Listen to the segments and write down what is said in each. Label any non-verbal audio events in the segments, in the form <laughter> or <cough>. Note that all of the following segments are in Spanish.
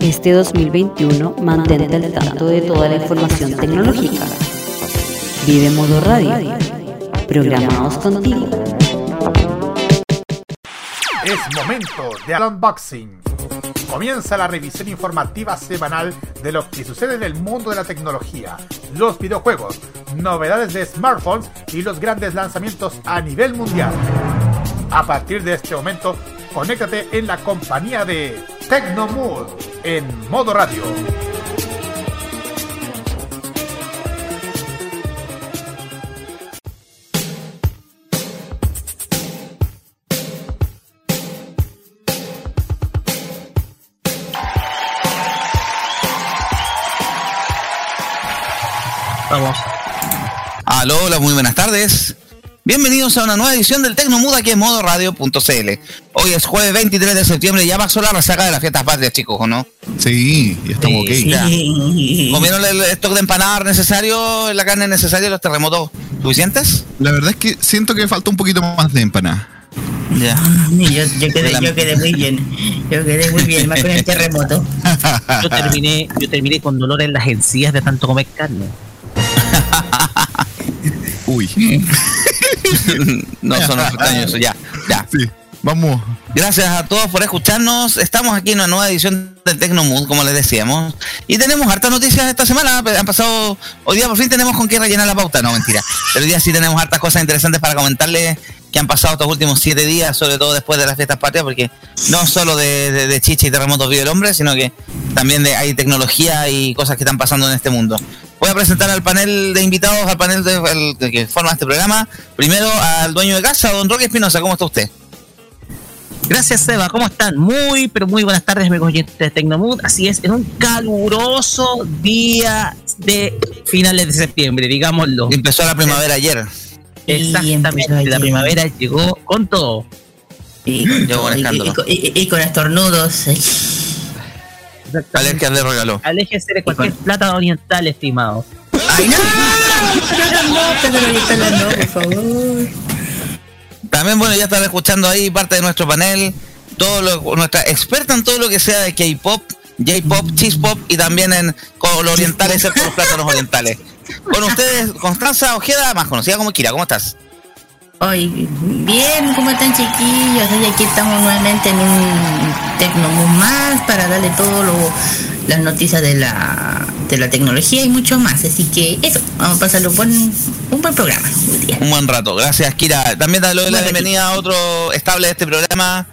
Este 2021 mantente al tanto de toda la información tecnológica. Vive Modo Radio, programados contigo. Es momento de unboxing. Comienza la revisión informativa semanal de lo que sucede en el mundo de la tecnología, los videojuegos, novedades de smartphones y los grandes lanzamientos a nivel mundial. A partir de este momento, conéctate en la compañía de Tecnomood en modo radio. Vamos. Aló, hola, muy buenas tardes. Bienvenidos a una nueva edición del Tecnomudo aquí en modoradio.cl. Hoy es jueves 23 de septiembre, ya va la resaca de las fiestas patrias, chicos, ¿o no? Sí, ya estamos ok. Ya. ¿Comieron el stock de empanadas necesario, la carne necesaria, los terremotos suficientes? La verdad es que siento que falta un poquito más de empanada. Ya. <laughs> Yo, yo, quedé, yo quedé muy bien. Yo quedé muy bien, más con el terremoto. <laughs> Yo terminé, yo terminé con dolor en las encías de tanto comer carne. Uy. no <laughs> son extraños, ya, ya. Sí, vamos. Gracias a todos por escucharnos. Estamos aquí en una nueva edición del Tecnomood, como les decíamos. Y tenemos hartas noticias esta semana. Han pasado. Hoy día por fin tenemos con qué rellenar la pauta. No, mentira. Pero hoy día sí tenemos hartas cosas interesantes para comentarles que han pasado estos últimos siete días, sobre todo después de las fiestas patrias, porque no solo de, de, de chicha y terremotos vive el hombre, sino que también de, hay tecnología y cosas que están pasando en este mundo. Voy a presentar al panel de invitados, al panel de, el, que forma este programa. Primero al dueño de casa, don Roque Espinosa. ¿Cómo está usted? Gracias, Seba. ¿Cómo están? Muy, pero muy buenas tardes, amigos oyentes de Tecnomood. Así es, en un caluroso día de finales de septiembre, digámoslo. Empezó la primavera ayer. Exactamente, la primavera llegó con todo. Y, con, y, y, y con estornudos. Alergia le regaló. Aléjese de cualquier plata oriental, estimado. ¡Ay, no! ¡Plata oriental no, por favor! También, bueno, ya están escuchando ahí parte de nuestro panel. Todo lo, nuestra experta en todo lo que sea de K-pop, J-pop, cheese pop y también en con lo oriental, excepto los plátanos orientales. Con ustedes, Constanza Ojeda, más conocida como Kira. ¿Cómo estás? Hoy, bien, ¿cómo están chiquillos? Hoy aquí estamos nuevamente en un Tecnomus más para darle todo lo, las noticias de la, de la tecnología y mucho más. Así que eso, vamos a pasarlo por un, un buen programa. Un, día. un buen rato, gracias Kira. También le doy la bienvenida a otro estable de este programa,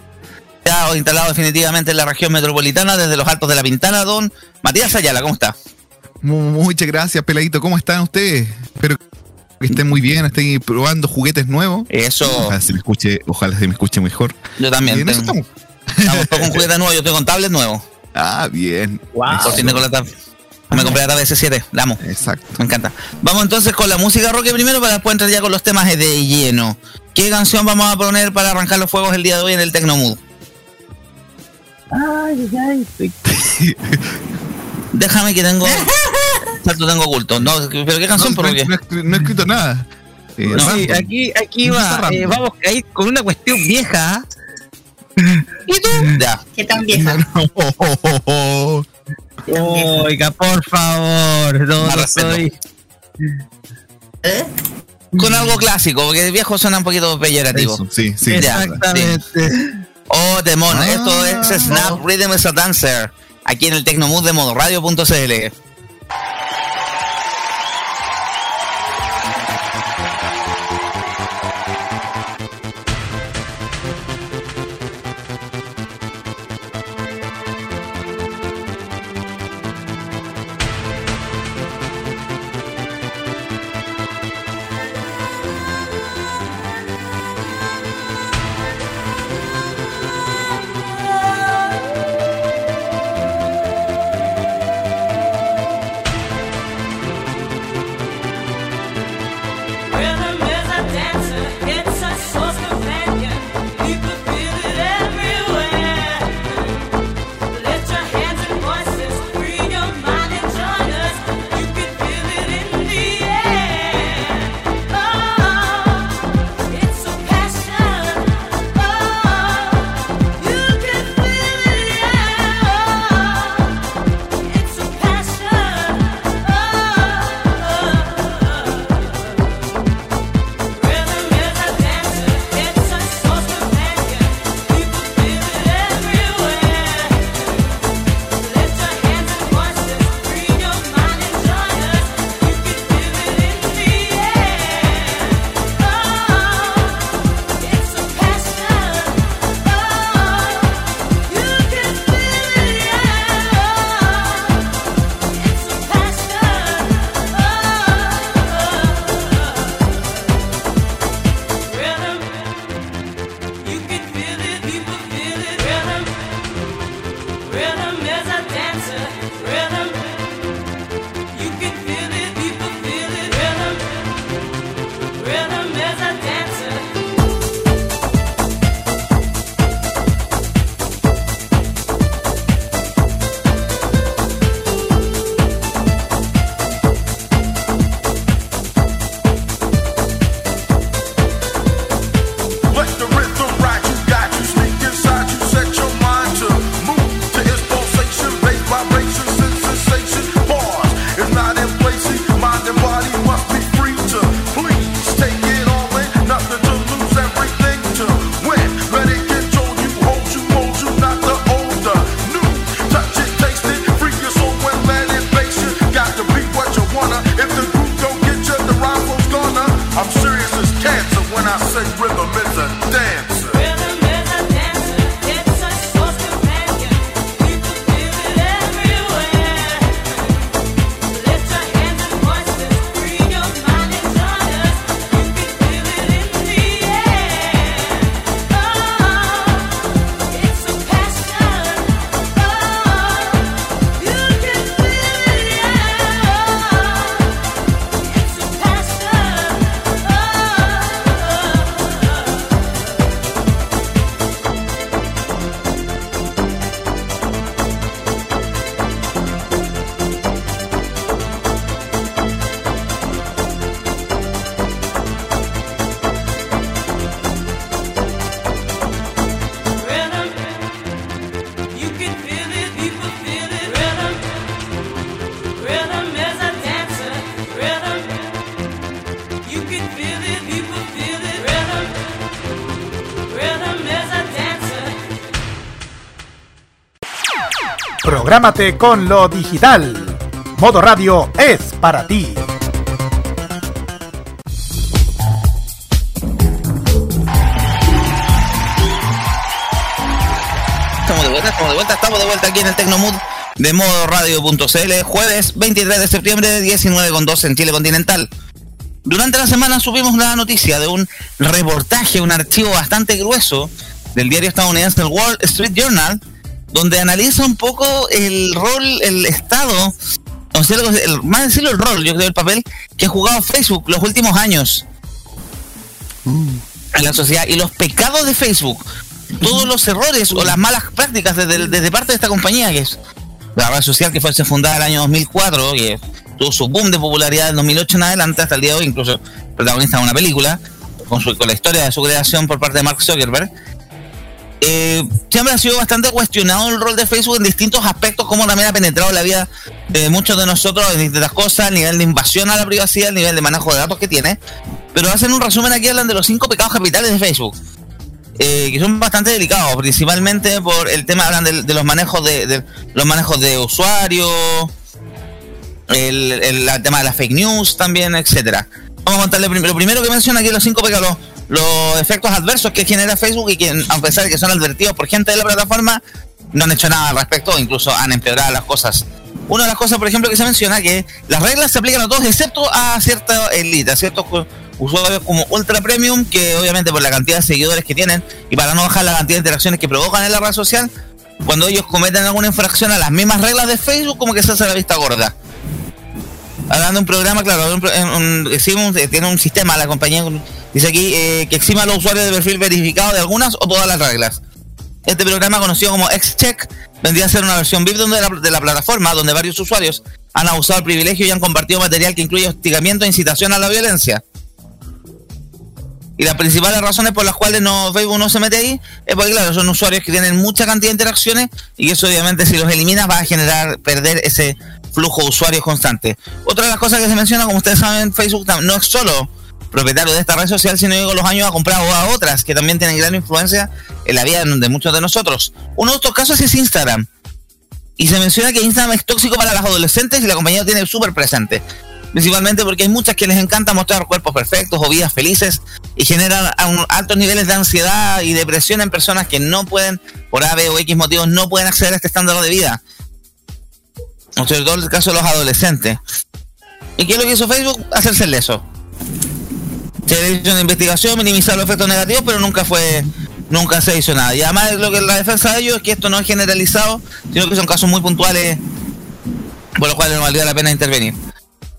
ya instalado definitivamente en la región metropolitana, desde los altos de la Pintana, don Matías Ayala, ¿cómo está? Muchas gracias, Peladito. ¿Cómo están ustedes? Espero que estén muy bien, estén probando juguetes nuevos. Eso. Ojalá se me escuche, ojalá se me escuche mejor. Yo también. Tengo, estamos. estamos con juguetes nuevos, yo estoy con tablet nuevo. Ah, bien. Wow. Por fin con la tab. Me compré la tablet S7, la amo. Exacto. Me encanta. Vamos entonces con la música rock primero para después entrar ya con los temas de lleno. ¿Qué canción vamos a poner para arrancar los fuegos el día de hoy en el Tecnomood? Ay, ay, estoy... Déjame que tengo. <laughs> Salto tengo oculto. No, pero qué canción, no, ¿por no? No, no, he escrito nada. Eh, no, sí, aquí, aquí va. Eh, vamos a ir con una cuestión vieja. <laughs> ¿Y tú? Ya. <laughs> ¿Qué tan vieja? Oiga, por favor. No, no soy. ¿Eh? Con algo clásico, porque el viejo suena un poquito peyorativo. Eso, sí, sí. Exactamente. Sí. Oh, demon, ah, esto es Snap. Rhythm is a Dancer. Aquí en el Tecnomood de modoradio.cl. Prográmate con lo digital. Modo Radio es para ti. Estamos de vuelta, estamos de vuelta, estamos de vuelta aquí en el Tecnomood de modo radio.cl, jueves 23 de septiembre, 19 con 2 en Chile continental. Durante la semana subimos la noticia de un reportaje, un archivo bastante grueso del diario estadounidense el Wall Street Journal, donde analiza un poco el rol, el estado, o sea, el, más decirlo el rol, yo creo, el papel que ha jugado Facebook los últimos años. En la sociedad y los pecados de Facebook, todos los errores o las malas prácticas desde, parte de esta compañía, que es la red social que fue fundada en el año 2004, que tuvo su boom de popularidad en 2008 en adelante hasta el día de hoy, incluso protagonista de una película, con, su, con la historia de su creación por parte de Mark Zuckerberg eh, siempre ha sido bastante cuestionado el rol de Facebook en distintos aspectos, como también ha penetrado la vida de muchos de nosotros en distintas cosas, el nivel de invasión a la privacidad, el nivel de manejo de datos que tiene. Pero hacen un resumen aquí, hablan de los cinco pecados capitales de Facebook, eh, que son bastante delicados, principalmente por el tema, hablan de, los manejos de, los manejos de usuarios, el, el, tema de las fake news también, etcétera. Vamos a contarle primero, lo primero que menciona aquí los cinco pecados los efectos adversos que genera Facebook y que a pesar de que son advertidos por gente de la plataforma, no han hecho nada al respecto, incluso han empeorado las cosas. Una de las cosas, por ejemplo, que se menciona que las reglas se aplican a todos, excepto a cierta élite, a ciertos usuarios como Ultra Premium, que obviamente por la cantidad de seguidores que tienen y para no bajar la cantidad de interacciones que provocan en la red social, cuando ellos cometen alguna infracción a las mismas reglas de Facebook, como que se hace la vista gorda hablando de un programa, claro, un, eh, tiene un sistema, la compañía dice aquí eh, que exima a los usuarios de perfil verificado de algunas o todas las reglas. Este programa, conocido como XCheck, vendría a ser una versión VIP de la, plataforma, donde varios usuarios han abusado el privilegio y han compartido material que incluye hostigamiento e incitación a la violencia. Y las principales razones por las cuales no, Facebook no se mete ahí es porque, claro, son usuarios que tienen mucha cantidad de interacciones y eso obviamente si los eliminas va a generar perder ese flujo de usuarios constante. Otra de las cosas que se menciona, como ustedes saben, Facebook no es solo propietario de esta red social, sino que con los años ha comprado a otras que también tienen gran influencia en la vida de muchos de nosotros. Uno de estos casos es Instagram. Y se menciona que Instagram es tóxico para las adolescentes y la compañía lo tiene súper presente. Principalmente porque hay muchas que les encanta mostrar cuerpos perfectos o vidas felices y generan altos niveles de ansiedad y depresión en personas que no pueden, por A, B o X motivos, no pueden acceder a este estándar de vida sobre todo en el caso de los adolescentes. ¿Y qué es lo que hizo Facebook? Hacerse leso. Se hizo una investigación, minimizar los efectos negativos, pero nunca fue, nunca se hizo nada. Y además lo que la defensa de ellos es que esto no es generalizado, sino que son casos muy puntuales por los cuales no valdría la pena intervenir.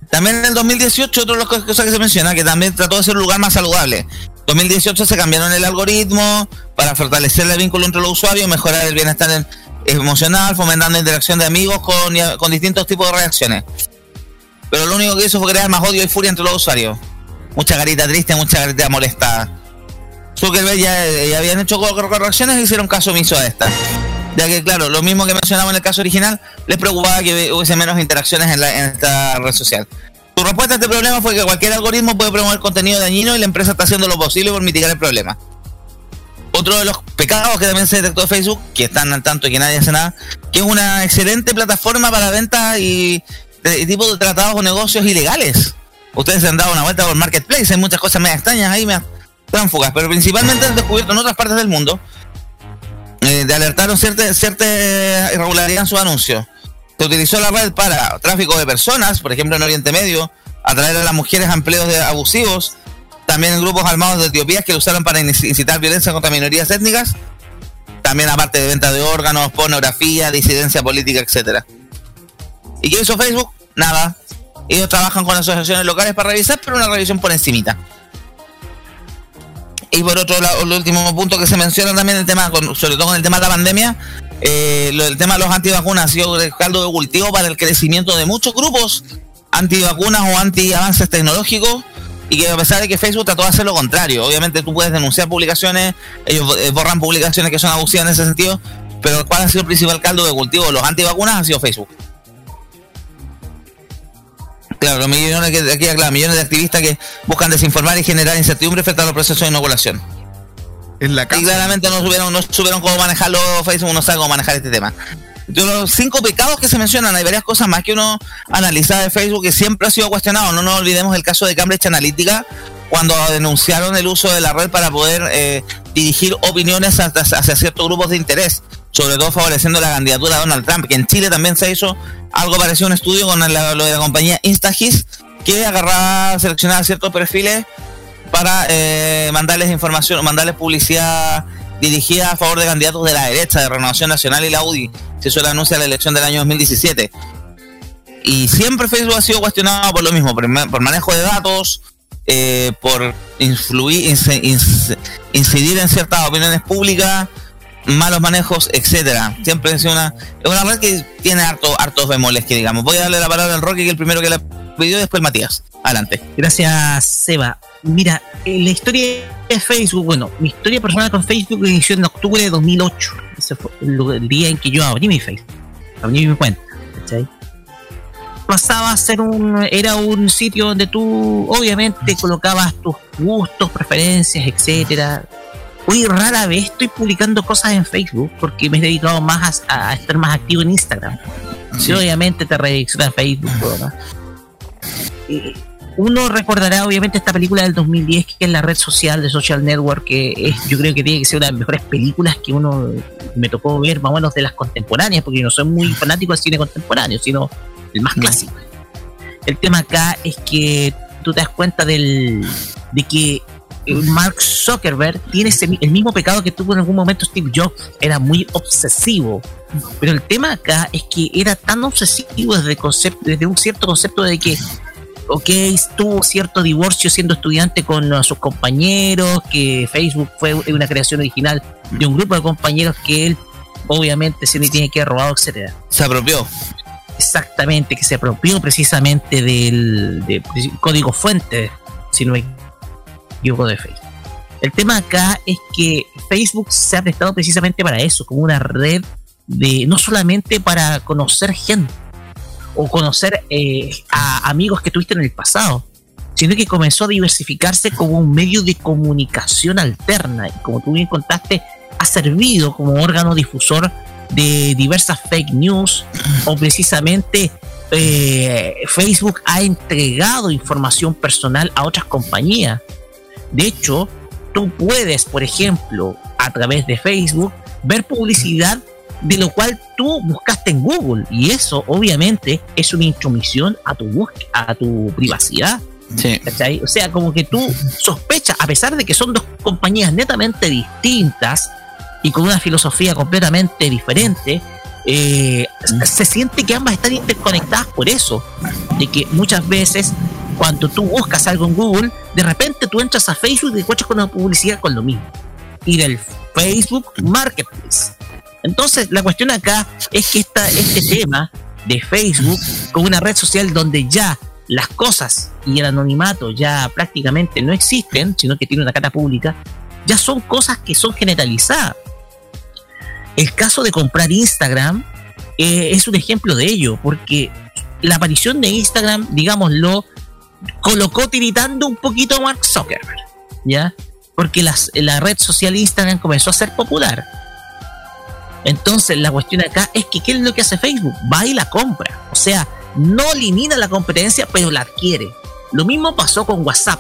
También en el 2018, otra de las cosas que se menciona, que también trató de ser un lugar más saludable. En 2018 se cambiaron el algoritmo para fortalecer el vínculo entre los usuarios, mejorar el bienestar en, emocional, fomentando interacción de amigos con, con distintos tipos de reacciones. Pero lo único que hizo fue crear más odio y furia entre los usuarios. Mucha carita triste, mucha carita molestada. Zuckerberg ya, ya habían hecho correcciones y hicieron caso omiso a esta. Ya que, claro, lo mismo que mencionaba en el caso original, les preocupaba que hubiese menos interacciones en, la, en esta red social. Su respuesta a este problema fue que cualquier algoritmo puede promover contenido dañino y la empresa está haciendo lo posible por mitigar el problema. Otro de los pecados que también se detectó de Facebook, que están al tanto y que nadie hace nada, que es una excelente plataforma para ventas y de tipo de tratados o negocios ilegales. Ustedes se han dado una vuelta por Marketplace, hay muchas cosas medio extrañas ahí, me tránfugas, pero principalmente han descubierto en otras partes del mundo eh, de alertaron cierta, cierta irregularidad en sus anuncios. Se utilizó la red para tráfico de personas, por ejemplo en Oriente Medio, atraer a las mujeres a empleos de abusivos, también en grupos armados de Etiopía que lo usaron para incitar violencia contra minorías étnicas, también aparte de venta de órganos, pornografía, disidencia política, etcétera. ¿Y qué hizo Facebook? Nada. Ellos trabajan con asociaciones locales para revisar, pero una revisión por encimita. Y por otro lado, el último punto que se menciona también, el tema, sobre todo con el tema de la pandemia, eh, el tema de los antivacunas ha sido el caldo de cultivo para el crecimiento de muchos grupos antivacunas o anti-avances tecnológicos y que a pesar de que Facebook trató de hacer lo contrario, obviamente tú puedes denunciar publicaciones, ellos eh, borran publicaciones que son abusivas en ese sentido, pero ¿cuál ha sido el principal caldo de cultivo los antivacunas? Ha sido Facebook. Claro, los millones, que, aquí, claro, millones de activistas que buscan desinformar y generar incertidumbre frente a los procesos de inoculación. En la Y claramente no supieron, no supieron cómo manejarlo Facebook, no sabe cómo manejar este tema. De los cinco pecados que se mencionan, hay varias cosas más que uno analiza de Facebook que siempre ha sido cuestionado. No nos olvidemos el caso de Cambridge Analytica, cuando denunciaron el uso de la red para poder eh, dirigir opiniones hacia, hacia, ciertos grupos de interés, sobre todo favoreciendo la candidatura de Donald Trump, que en Chile también se hizo algo parecido a un estudio con la, lo de la compañía Instagis, que agarraba, seleccionaba ciertos perfiles para eh, mandarles información, mandarles publicidad dirigida a favor de candidatos de la derecha, de Renovación Nacional y la UDI. Se hizo el anuncio de la elección del año 2017. Y siempre Facebook ha sido cuestionado por lo mismo, por, manejo de datos, eh, por influir, incidir en ciertas opiniones públicas, malos manejos, etcétera. Siempre es una, es una red que tiene harto, hartos bemoles que digamos. Voy a darle la palabra al Rocky, que el primero que la pidió, después Matías. Adelante. Gracias, Seba. Mira, la historia de Facebook, bueno, mi historia personal con Facebook inició en octubre de 2008. Ese fue el día en que yo abrí mi Facebook, abrí mi cuenta, ¿cachai? Pasaba a ser un, era un sitio donde tú obviamente colocabas tus gustos, preferencias, etcétera. Hoy rara vez estoy publicando cosas en Facebook porque me he dedicado más a, a estar más activo en Instagram. Sí. obviamente te redirecciona a Facebook, ¿no? Eh, uno recordará obviamente esta película del 2010 que es la red social de Social Network que es, yo creo que tiene que ser una de las mejores películas que uno me tocó ver más o menos de las contemporáneas porque yo no soy muy fanático del cine contemporáneo sino el más clásico el tema acá es que tú te das cuenta del de que Mark Zuckerberg tiene ese, el mismo pecado que tuvo en algún momento Steve Jobs era muy obsesivo pero el tema acá es que era tan obsesivo desde, concepto, desde un cierto concepto de que ok, tuvo cierto divorcio siendo estudiante con uh, sus compañeros, que Facebook fue una creación original de un grupo de compañeros que él obviamente se le tiene que haber robado, etcétera. Se apropió. Exactamente, que se apropió precisamente del, del código fuente, si no me equivoco, de Facebook. El tema acá es que Facebook se ha prestado precisamente para eso, como una red de no solamente para conocer gente, o conocer eh, a amigos que tuviste en el pasado, sino que comenzó a diversificarse como un medio de comunicación alterna y como tú bien contaste, ha servido como órgano difusor de diversas fake news o precisamente eh, Facebook ha entregado información personal a otras compañías. De hecho, tú puedes, por ejemplo, a través de Facebook, ver publicidad de lo cual tú buscaste en Google y eso obviamente es una intromisión a tu a tu privacidad. Sí. O sea, como que tú sospechas, a pesar de que son dos compañías netamente distintas y con una filosofía completamente diferente, eh, se siente que ambas están interconectadas por eso, de que muchas veces cuando tú buscas algo en Google, de repente tú entras a Facebook y te encuentras con una publicidad con lo mismo. Y del Facebook Marketplace. Entonces, la cuestión acá es que este tema de Facebook, como una red social donde ya las cosas y el anonimato ya prácticamente no existen, sino que tiene una cara pública, ya son cosas que son generalizadas. el caso de comprar Instagram eh, es un ejemplo de ello, porque la aparición de Instagram, digámoslo, colocó tiritando un poquito a Mark Zuckerberg, ¿ya? Porque las, la red social Instagram comenzó a ser popular. Entonces, la cuestión acá es que ¿qué es lo que hace Facebook? Va y la compra. O sea, no elimina la competencia, pero la adquiere. Lo mismo pasó con WhatsApp,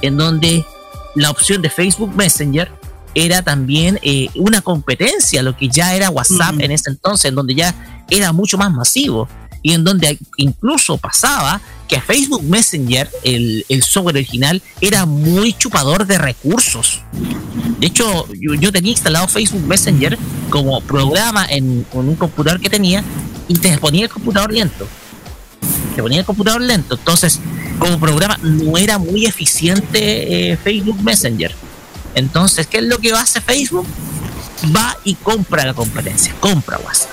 en donde la opción de Facebook Messenger era también eh, una competencia, lo que ya era WhatsApp en ese entonces, en donde ya era mucho más masivo y en donde incluso pasaba que Facebook Messenger, el, software original, era muy chupador de recursos. De hecho, yo, tenía instalado Facebook Messenger como programa en, un computador que tenía y te ponía el computador lento. Te ponía el computador lento. Entonces, como programa, no era muy eficiente eh, Facebook Messenger. Entonces, ¿qué es lo que hace Facebook? Va y compra la competencia, compra WhatsApp.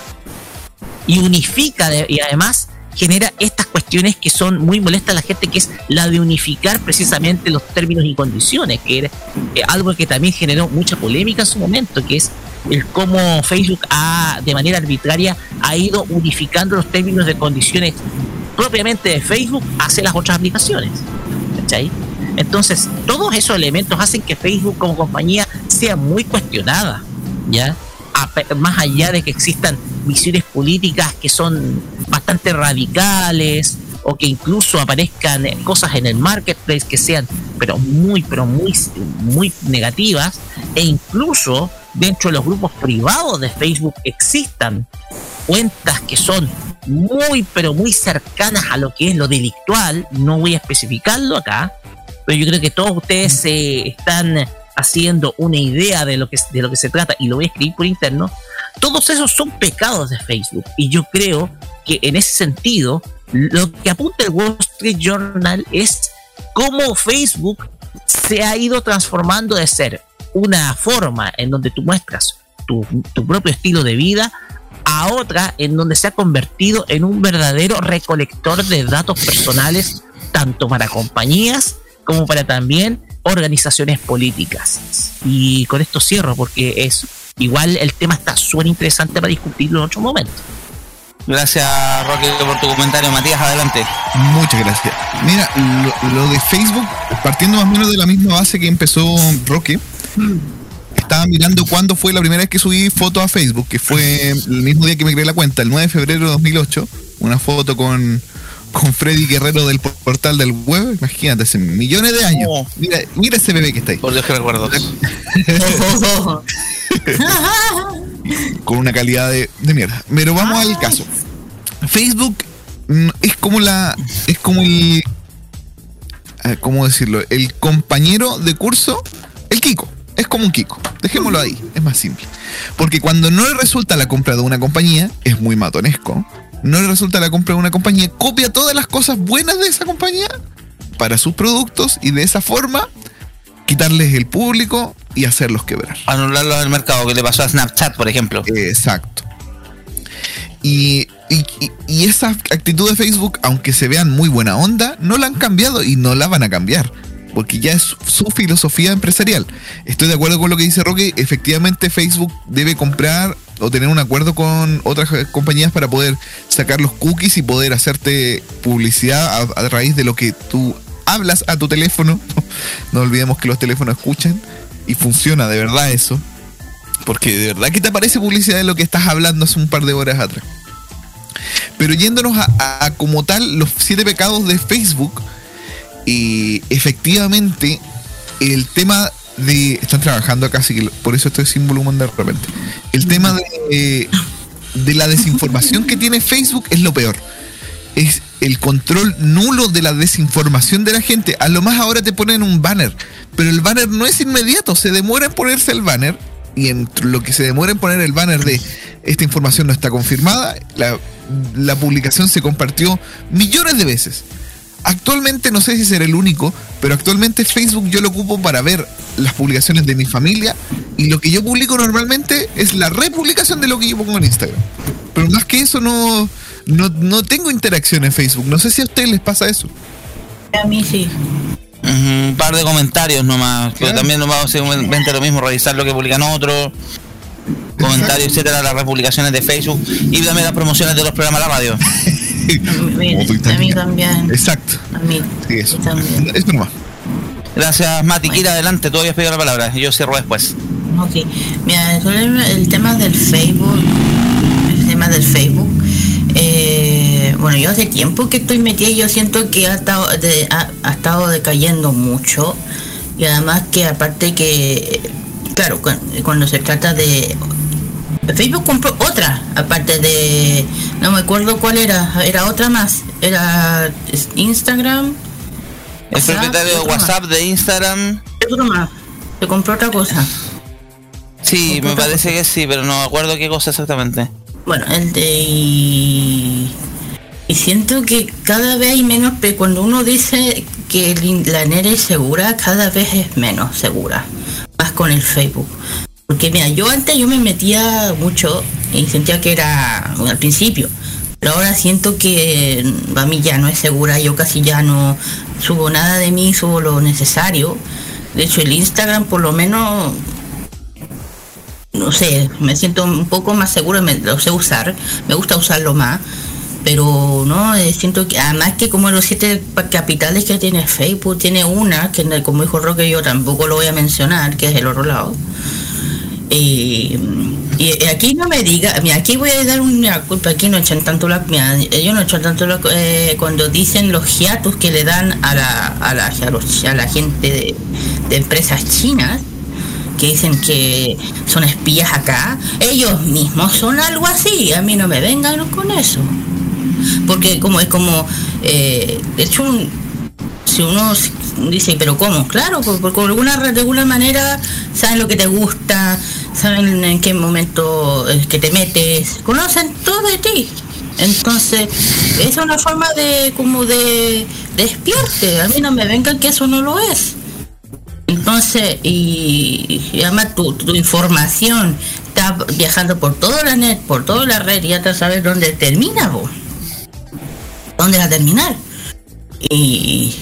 Y unifica, y además genera estas cuestiones que son muy molestas a la gente, que es la de unificar precisamente los términos y condiciones, que era eh, algo que también generó mucha polémica en su momento, que es el cómo Facebook ha, de manera arbitraria, ha ido unificando los términos de condiciones propiamente de Facebook hacia las otras aplicaciones. ¿Cachai? Entonces, todos esos elementos hacen que Facebook como compañía sea muy cuestionada, ¿ya? Más allá de que existan visiones políticas que son bastante radicales o que incluso aparezcan cosas en el marketplace que sean pero muy pero muy muy negativas e incluso dentro de los grupos privados de Facebook existan cuentas que son muy pero muy cercanas a lo que es lo delictual, no voy a especificarlo acá, pero yo creo que todos ustedes se están haciendo una idea de lo que de lo que se trata y lo voy a escribir por interno, todos esos son pecados de Facebook. Y yo creo que en ese sentido lo que apunta el Wall Street Journal es cómo Facebook se ha ido transformando de ser una forma en donde tú muestras tu, tu propio estilo de vida a otra en donde se ha convertido en un verdadero recolector de datos personales tanto para compañías como para también organizaciones políticas. Y con esto cierro porque es igual el tema está súper interesante para discutirlo en otro momento. Gracias, Roque, por tu comentario. Matías, adelante. Muchas gracias. Mira, lo, de Facebook, partiendo más o menos de la misma base que empezó Roque, estaba mirando cuándo fue la primera vez que subí foto a Facebook, que fue el mismo día que me creé la cuenta, el 9 de febrero de 2008, una foto con con Freddy Guerrero del portal del web, imagínate, hace millones de años. Oh. Mira, mira ese bebé que está ahí. Por Dios que recuerdo. <laughs> con una calidad de, mierda. Pero vamos al caso. Facebook mm, es como la. es como el. ¿Cómo decirlo? El compañero de curso, el Kiko. Es como un Kiko. Dejémoslo ahí, es más simple. Porque cuando no le resulta la compra de una compañía, es muy matonesco no le resulta la compra de una compañía, copia todas las cosas buenas de esa compañía para sus productos y de esa forma quitarles el público y hacerlos quebrar. Anularlos del mercado, que le pasó a Snapchat, por ejemplo. Exacto. Y, y, esa actitud de Facebook, aunque se vean muy buena onda, no la han cambiado y no la van a cambiar porque ya es su filosofía empresarial. Estoy de acuerdo con lo que dice Roque, efectivamente Facebook debe comprar o tener un acuerdo con otras compañías para poder sacar los cookies y poder hacerte publicidad a, raíz de lo que tú hablas a tu teléfono. <laughs> no olvidemos que los teléfonos escuchan y funciona de verdad eso. Porque de verdad que te aparece publicidad de lo que estás hablando hace un par de horas atrás. Pero yéndonos a como tal los siete pecados de Facebook, y efectivamente, el tema de. Están trabajando acá, así que por eso estoy sin volumen de repente. El tema de, de la desinformación que tiene Facebook es lo peor. Es el control nulo de la desinformación de la gente. A lo más ahora te ponen un banner, pero el banner no es inmediato, se demora en ponerse el banner. Y en lo que se demora en poner el banner de esta información no está confirmada, la, la publicación se compartió millones de veces. Actualmente no sé si será el único, pero actualmente Facebook yo lo ocupo para ver las publicaciones de mi familia y lo que yo publico normalmente es la republicación de lo que yo pongo en Instagram. Pero más que eso no, no, tengo interacción en Facebook. No sé si a ustedes les pasa eso. A mí sí. un par de comentarios nomás, pero también no vamos a hacer lo mismo, revisar lo que publican otros. comentarios, etcétera, las republicaciones de Facebook y también las promociones de los programas de la radio. <laughs> Mira, tú a mí también. también. Exacto. A mí, Sí, eso. yo también. Eso nomás. Gracias, Mati. Kira, adelante, tú habías pedido la palabra. Yo cierro después. Ok, mira, el, el tema del Facebook, el tema del Facebook, eh, bueno, yo hace tiempo que estoy metida y yo siento que ha estado, de- ha, ha estado decayendo mucho y además que aparte que, claro, cu- cuando se trata de... Facebook compró otra, aparte de, no me acuerdo cuál era, era otra más, era Instagram. El WhatsApp, propietario de más. WhatsApp, de Instagram. Otra más, se compró otra cosa. Sí, me parece que sí, pero no me acuerdo qué cosa exactamente. Bueno, el de... Y, y siento que cada vez hay menos, pero cuando uno dice que la NER es segura, cada vez es menos segura. Más con el Facebook. Porque mira, yo antes yo me metía mucho y sentía que era al principio. Pero ahora siento que a mí ya no es segura, yo casi ya no subo nada de mí, subo lo necesario. De hecho, el Instagram por lo menos no sé, me siento un poco más seguro, me, lo sé usar, me gusta usarlo más, pero no, eh, siento que además que como los siete capitales que tiene Facebook, tiene una, que como dijo Roque yo tampoco lo voy a mencionar, que es el otro lado. Y, aquí no me diga, mira, aquí voy a dar una culpa, aquí no echan tanto la, mira, ellos no echan tanto la, eh, cuando dicen los hiatus que le dan a la, a la, a la gente de, empresas chinas, que dicen que son espías acá, ellos mismos son algo así, a mí no me vengan con eso. Porque como es como, eh, hecho, un- si uno dice, pero ¿cómo? Claro, por- porque de alguna, de alguna manera saben lo que te gusta, saben en qué momento eh, que te metes, conocen todo de ti. Entonces, es una forma de como de, de espiarte. A mí no me vengan que eso no lo es. Entonces, y, y además tu, información está viajando por toda la net, por toda la red, y ya te sabes dónde termina vos. ¿Dónde va a terminar? Y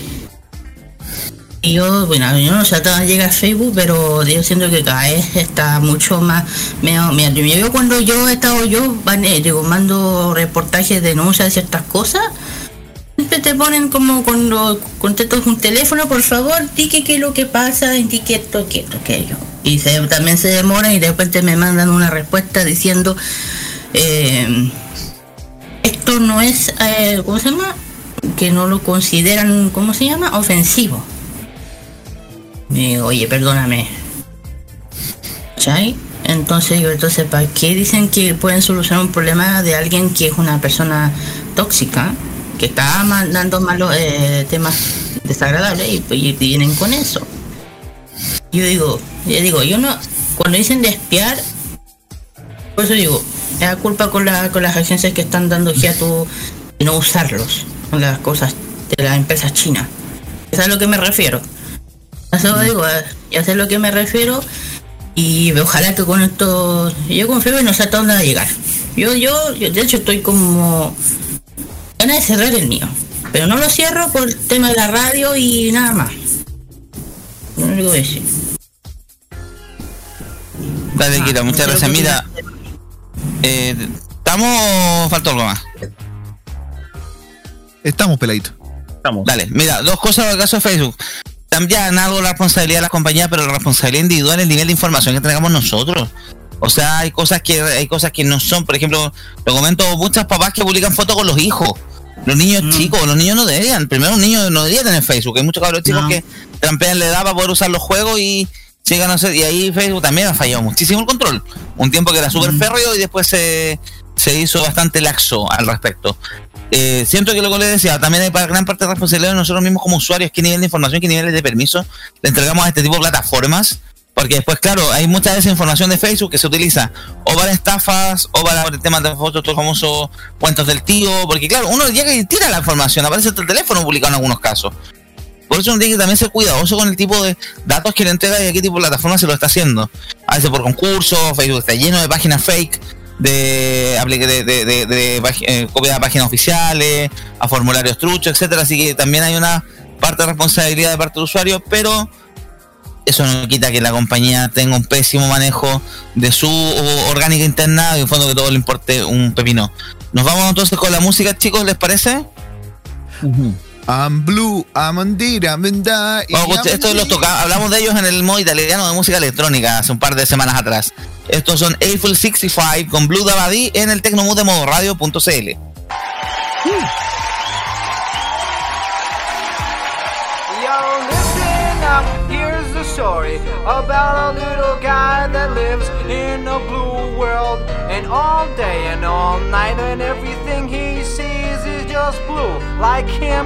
yo, bueno, yo no sé hasta dónde llega Facebook, pero yo siento que cada vez está mucho más. Me, me, yo cuando yo he estado, yo van, eh, digo, mando reportajes, denuncias de ciertas cosas. Siempre te ponen como cuando contestas un teléfono, por favor, di que qué es lo que pasa, di que esto, que esto, aquello. Y se, también se demoran y de repente me mandan una respuesta diciendo, eh, esto no es, eh, ¿cómo se llama? Que no lo consideran, ¿cómo se llama? Ofensivo. Digo, oye, perdóname. ¿Cachai? Entonces, yo, entonces, ¿para qué dicen que pueden solucionar un problema de alguien que es una persona tóxica, que está mandando malos eh, temas desagradables y, y vienen con eso? Yo digo, yo digo, yo no, cuando dicen de espiar, por eso digo, es la culpa con, la, con las agencias que están dando hiato no usarlos, las cosas de las empresas chinas. Es a lo que me refiero. Eso digo, ya sé a lo que me refiero y ojalá que con esto yo confío y no sé hasta dónde va a llegar. Yo, yo, yo de hecho estoy como ganas de cerrar el mío, pero no lo cierro por el tema de la radio y nada más. No lo decir. Dale, Kira, Ah, muchas no sé gracias. Mira, eh, ¿estamos o falta algo más? Estamos peladitos. Estamos. Dale, mira, dos cosas el caso de Facebook. También algo la responsabilidad de las compañías, pero la responsabilidad individual es el nivel de información que entregamos nosotros. O sea, hay cosas que hay cosas que no son, por ejemplo, lo comento muchas papás que publican fotos con los hijos. Los niños chicos, los niños no deberían, primero un niño no debería tener Facebook. Hay muchos cabros chicos No. que trampean la edad para poder usar los juegos y llegan a hacer, y ahí Facebook también ha fallado muchísimo el control. Un tiempo que era súper férreo y después se, se hizo bastante laxo al respecto. Eh, siento que lo que les decía, también hay gran parte de responsabilidad de nosotros mismos como usuarios, qué nivel de información, qué niveles de permiso le entregamos a este tipo de plataformas, porque después, claro, hay mucha de esa información de Facebook que se utiliza o para estafas o para el tema de fotos, estos famosos cuentos del tío, porque claro, uno llega y tira la información, aparece el teléfono publicado en algunos casos. Por eso uno tiene que también ser cuidadoso con el tipo de datos que le entrega y a qué tipo de plataforma se lo está haciendo. A veces por concurso, Facebook está lleno de páginas fake, de, de, de, eh, de páginas oficiales, a formularios truchos, etcétera. Así que también hay una parte de responsabilidad de parte del usuario, pero eso no quita que la compañía tenga un pésimo manejo de su orgánica interna y en fondo que todo le importe un pepino. Nos vamos entonces con la música, chicos, ¿les parece? I'm blue, I'm on dira, oh, Esto los toca, hablamos de ellos en el modo italiano de música electrónica hace un par de semanas atrás. Estos son Eiffel 65 con Blue Dabadi en el Tecnomood de modoradio.cl. story about a little guy that lives in a blue world. And all day and all night, and everything he sees is just blue, like him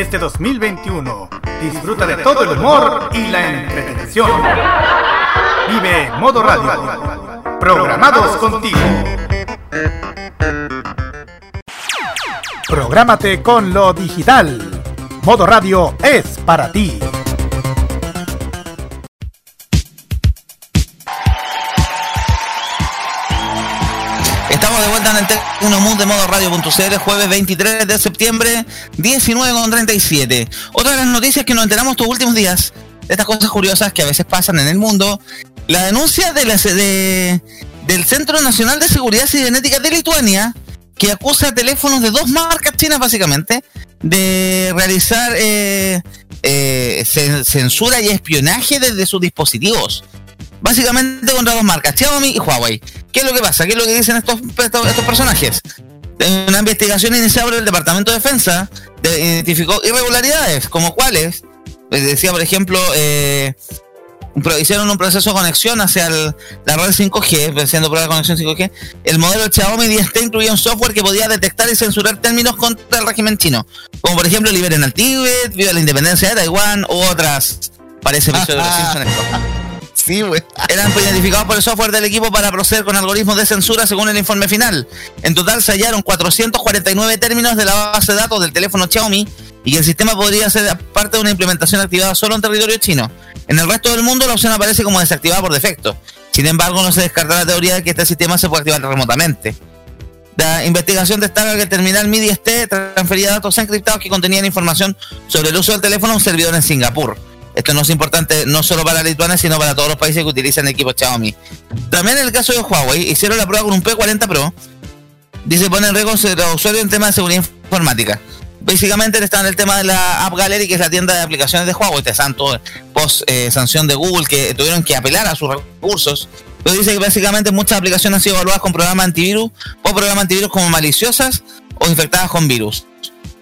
este 2021. Disfruta de todo el humor y la entretención. Vive Modo Radio. Programados contigo. Prográmate con lo digital. Modo Radio es para ti. en el Tecnomood de modo radio.cl, jueves 23 de septiembre, 19.37. Otra de las noticias que nos enteramos estos últimos días, de estas cosas curiosas que a veces pasan en el mundo, la denuncia de la, de, del Centro Nacional de Seguridad Cibernética de Lituania, que acusa teléfonos de dos marcas chinas básicamente, de realizar eh, eh, censura y espionaje desde sus dispositivos básicamente contra dos marcas, Xiaomi y Huawei. ¿Qué es lo que pasa? ¿Qué es lo que dicen estos, estos, personajes? En una investigación inicial por el Departamento de Defensa identificó irregularidades, como cuáles. Decía, por ejemplo, eh, hicieron un proceso de conexión hacia la red 5G, haciendo prueba de conexión 5G. El modelo Xiaomi 10T incluía un software que podía detectar y censurar términos contra el régimen chino, como por ejemplo liberen al Tíbet, viva la independencia de Taiwán u otras. Parece episodio de los Simpsons. Eran identificados por el software del equipo para proceder con algoritmos de censura según el informe final. En total se hallaron 449 términos de la base de datos del teléfono Xiaomi y el sistema podría ser parte de una implementación activada solo en territorio chino. En el resto del mundo la opción aparece como desactivada por defecto. Sin embargo, no se descarta la teoría de que este sistema se puede activar remotamente. La investigación destaca que el terminal MIDI ST transfería datos encriptados que contenían información sobre el uso del teléfono a un servidor en Singapur. Esto no es importante no solo para Lituania, sino para todos los países que utilizan equipos Xiaomi. También en el caso de Huawei, hicieron la prueba con un P40 Pro. Dice, pone en riesgo los usuarios en tema de seguridad informática. Básicamente está en el tema de la App Gallery, que es la tienda de aplicaciones de Huawei, este santo post eh, sanción de Google, que tuvieron que apelar a sus recursos. Pero dice que básicamente muchas aplicaciones han sido evaluadas con programas antivirus o programas antivirus como maliciosas o infectadas con virus.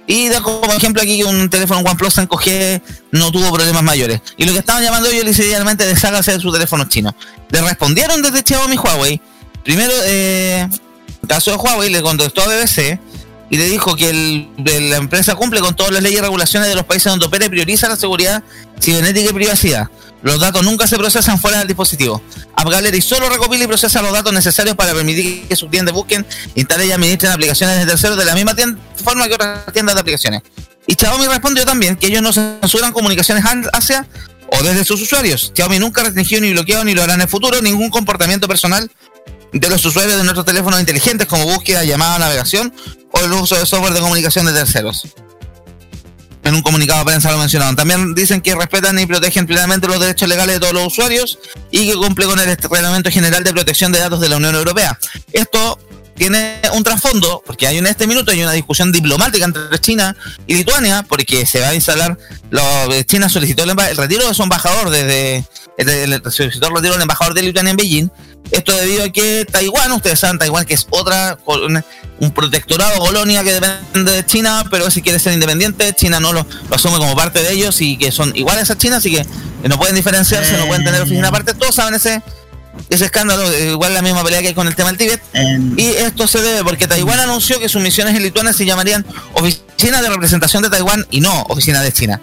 Y da como ejemplo aquí que un teléfono OnePlus 5G no tuvo problemas mayores. Y lo que estaban llamando ellos inicialmente deshágase de su teléfono chino. Le respondieron desde Xiaomi Huawei. Primero, eh, caso de Huawei le contestó a BBC y le dijo que la empresa cumple con todas las leyes y regulaciones de los países donde opera y prioriza la seguridad cibernética y privacidad. Los datos nunca se procesan fuera del dispositivo. AppGallery solo recopila y procesa los datos necesarios para permitir que sus tiendas busquen, instalen y administren aplicaciones de terceros de la misma forma que otras tiendas de aplicaciones. Y Xiaomi respondió también que ellos no censuran comunicaciones hacia o desde sus usuarios. Xiaomi nunca restringió ni bloqueado ni lo hará en el futuro ningún comportamiento personal de los usuarios de nuestros teléfonos inteligentes como búsqueda, llamada, navegación o el uso de software de comunicación de terceros en un comunicado de prensa lo mencionaron. También dicen que respetan y protegen plenamente los derechos legales de todos los usuarios y que cumple con el Reglamento General de Protección de Datos de la Unión Europea. Esto tiene un trasfondo, porque hay en este minuto hay una discusión diplomática entre China y Lituania, porque se va a instalar, China solicitó el, retiro de su embajador desde, el, solicitó el retiro del embajador de Lituania en Beijing, esto debido a que Taiwán, ustedes saben, Taiwán que es otra, un protectorado, colonia que depende de China, pero si quiere ser independiente, China no lo, asume como parte de ellos y que son iguales a China, así que no pueden diferenciarse, no pueden tener oficina aparte, todos saben ese ese escándalo, igual la misma pelea que hay con el tema del Tíbet. Y esto se debe porque Taiwán anunció que sus misiones en Lituania se llamarían Oficina de Representación de Taiwán y no Oficina de China.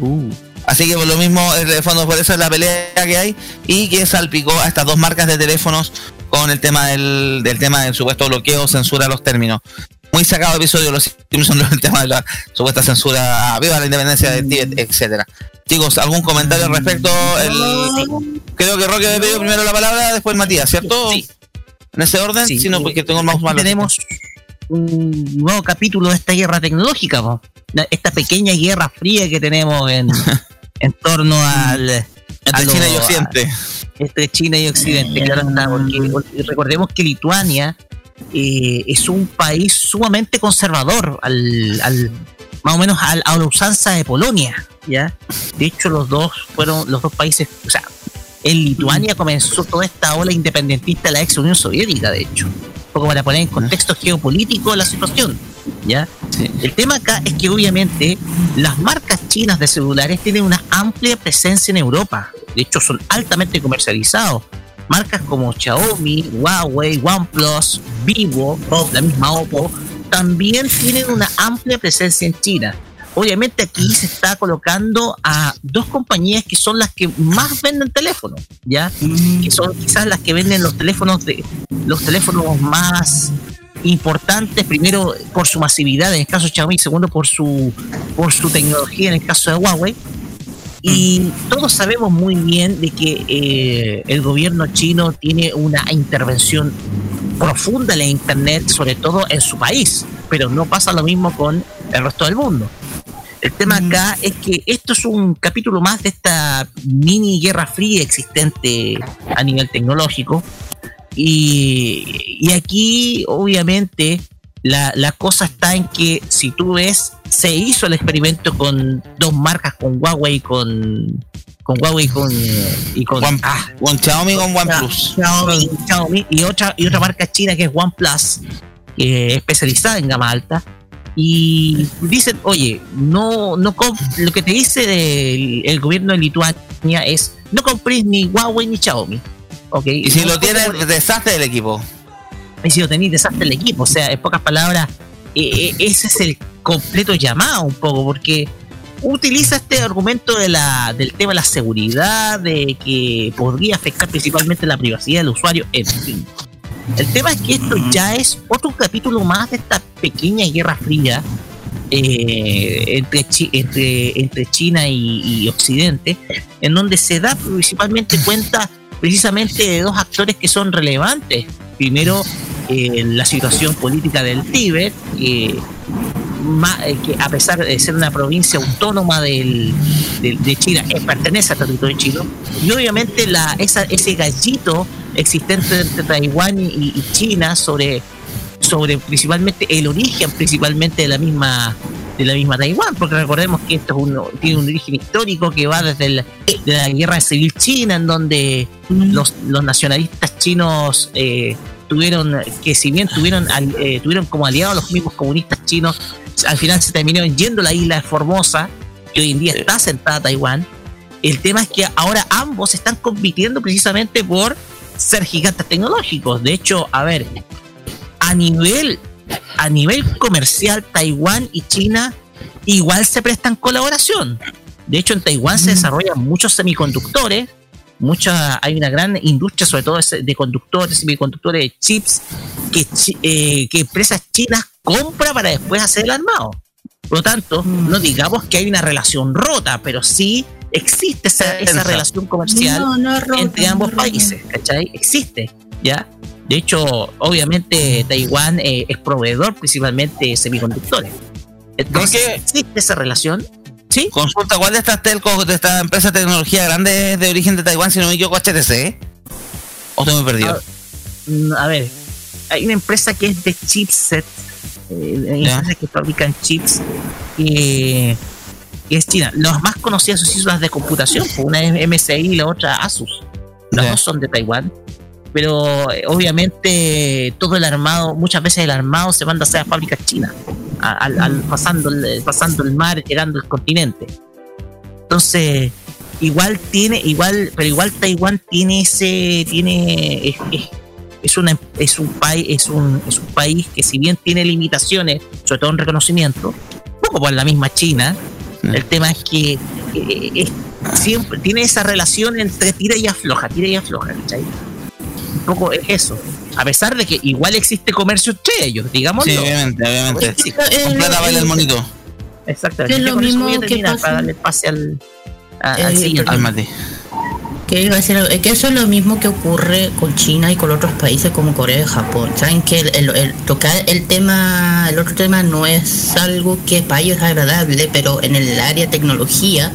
Uh. Así que por lo mismo, el fondo por eso es la pelea que hay y que salpicó a estas dos marcas de teléfonos con el tema del, del tema del supuesto bloqueo, censura a los términos. Muy sacado episodio de los Simpsons el tema de la supuesta censura, a viva la independencia de Tíbet, etcétera. Chicos, ¿algún comentario al respecto? El, creo que Roque me pidió primero la palabra, después Matías, ¿cierto? Sí. ¿En ese orden? Sí. Sí, no, porque tengo el mouse malo. tenemos un nuevo capítulo de esta guerra tecnológica, esta pequeña guerra fría que tenemos en, <laughs> en torno al Entre lo- China y Occidente. entre China y Occidente, claro está, porque recordemos que Lituania eh, es un país sumamente conservador, al, al- más o menos al- a la usanza de Polonia, ¿ya? De hecho, los dos fueron, los dos países, o sea, en Lituania comenzó toda esta ola independentista de la ex Unión Soviética, de hecho, un poco para poner en contexto geopolítico la situación, ¿ya? El tema acá es que obviamente las marcas chinas de celulares tienen una amplia presencia en Europa. De hecho, son altamente comercializados. Marcas como Xiaomi, Huawei, OnePlus, Vivo, la misma Oppo, también tienen una amplia presencia en China. Obviamente aquí se está colocando a dos compañías que son las que más venden teléfonos, ¿ya? Que son quizás las que venden los teléfonos de los teléfonos más importantes, primero por su masividad en el caso de Xiaomi, segundo por su por su tecnología en el caso de Huawei. Y todos sabemos muy bien de que eh, el gobierno chino tiene una intervención profunda en la Internet, sobre todo en su país, pero no pasa lo mismo con el resto del mundo. El tema acá es que esto es un capítulo más de esta mini guerra fría existente a nivel tecnológico. Y, y aquí, obviamente, la, la cosa está en que si tú ves, se hizo el experimento con dos marcas, con Huawei, con, con Huawei con, y con One- ah, Con Xiaomi con OnePlus. Xiaomi, Xiaomi y otra y otra marca china que es OnePlus, especializada en gama alta. Y dicen, oye, no, no lo que te dice el gobierno de Lituania es no compres ni Huawei ni Xiaomi. ¿ok? Y si No lo tienes, desastre del equipo. Y si lo tenéis desastre el equipo. O sea, en pocas palabras, eh, eh, ese es el completo llamado un poco, porque utiliza este argumento de la, del tema de la seguridad, de que podría afectar principalmente la privacidad del usuario, en fin. El tema es que esto ya es otro capítulo más de esta pequeña guerra fría eh, entre, Chi- entre, entre China y, y Occidente, en donde se da principalmente cuenta precisamente de dos actores que son relevantes. Primero, eh, la situación política del Tíbet, eh, que a pesar de ser una provincia autónoma del, del- de China, eh, pertenece al territorio chino, y obviamente la, esa, ese gallito existente entre Taiwán y, y China sobre, sobre principalmente el origen principalmente de la misma de la misma Taiwán, porque recordemos que esto es un- tiene un origen histórico que va desde el- de la guerra civil china, en donde los, los nacionalistas chinos eh, tuvieron, que si bien tuvieron, eh, tuvieron como aliados los mismos comunistas chinos, al final se terminaron yendo a la isla de Formosa, que hoy en día está sentada Taiwán. El tema es que ahora ambos están compitiendo precisamente por ser gigantes tecnológicos. De hecho, a ver, a nivel, a nivel comercial, Taiwán y China igual se prestan colaboración. De hecho, en Taiwán se desarrollan muchos semiconductores, mucha, hay una gran industria, sobre todo de conductores, semiconductores de chips, que, eh, que empresas chinas compran para después hacer el armado. Por lo tanto, no digamos que hay una relación rota, pero sí existe esa, relación comercial No, no es rota, entre ambos países, ¿cachai? Existe, ¿ya? De hecho, obviamente Taiwán eh, es proveedor principalmente de semiconductores. Entonces, existe esa relación, ¿sí? Consulta, ¿cuál de estas telcos, de esta empresa de tecnología grande es de origen de Taiwán, si no me equivoco, HTC? ¿O estoy muy perdido? Mm, A ver, hay una empresa que es de chipset, eh, hay Ya. empresas que fabrican chips, que, que es China. Las más conocidas son las de computación, pues una es MSI y la otra Asus. Las Ya. dos son de Taiwán. Pero eh, obviamente todo el armado, muchas veces el armado se manda a hacer a fábricas chinas, al- al- pasando, el, pasando el mar, llegando al continente. Entonces, igual tiene, igual, pero igual Taiwán tiene ese, tiene, es, es- es una, es un país, es un, es un país que si bien tiene limitaciones, sobre todo en reconocimiento, poco por la misma China, Mm. el tema es que eh, es- siempre tiene esa relación entre tira y afloja, tira y afloja, ¿cachai? Un poco es eso. A pesar de que igual existe comercio entre ellos, digámoslo. Sí, obviamente, obviamente. Sí, Eh, Con plata baila el monito. Exactamente. Es lo mismo que pasa- para darle pase al, a- al Eh, siguiente. Ay, Mati. Que iba a decir, es que eso es lo mismo que ocurre con China y con otros países como Corea y Japón. Saben que el, el- el tocar el tema, el otro tema no es algo que para ellos es agradable, pero en el área de tecnología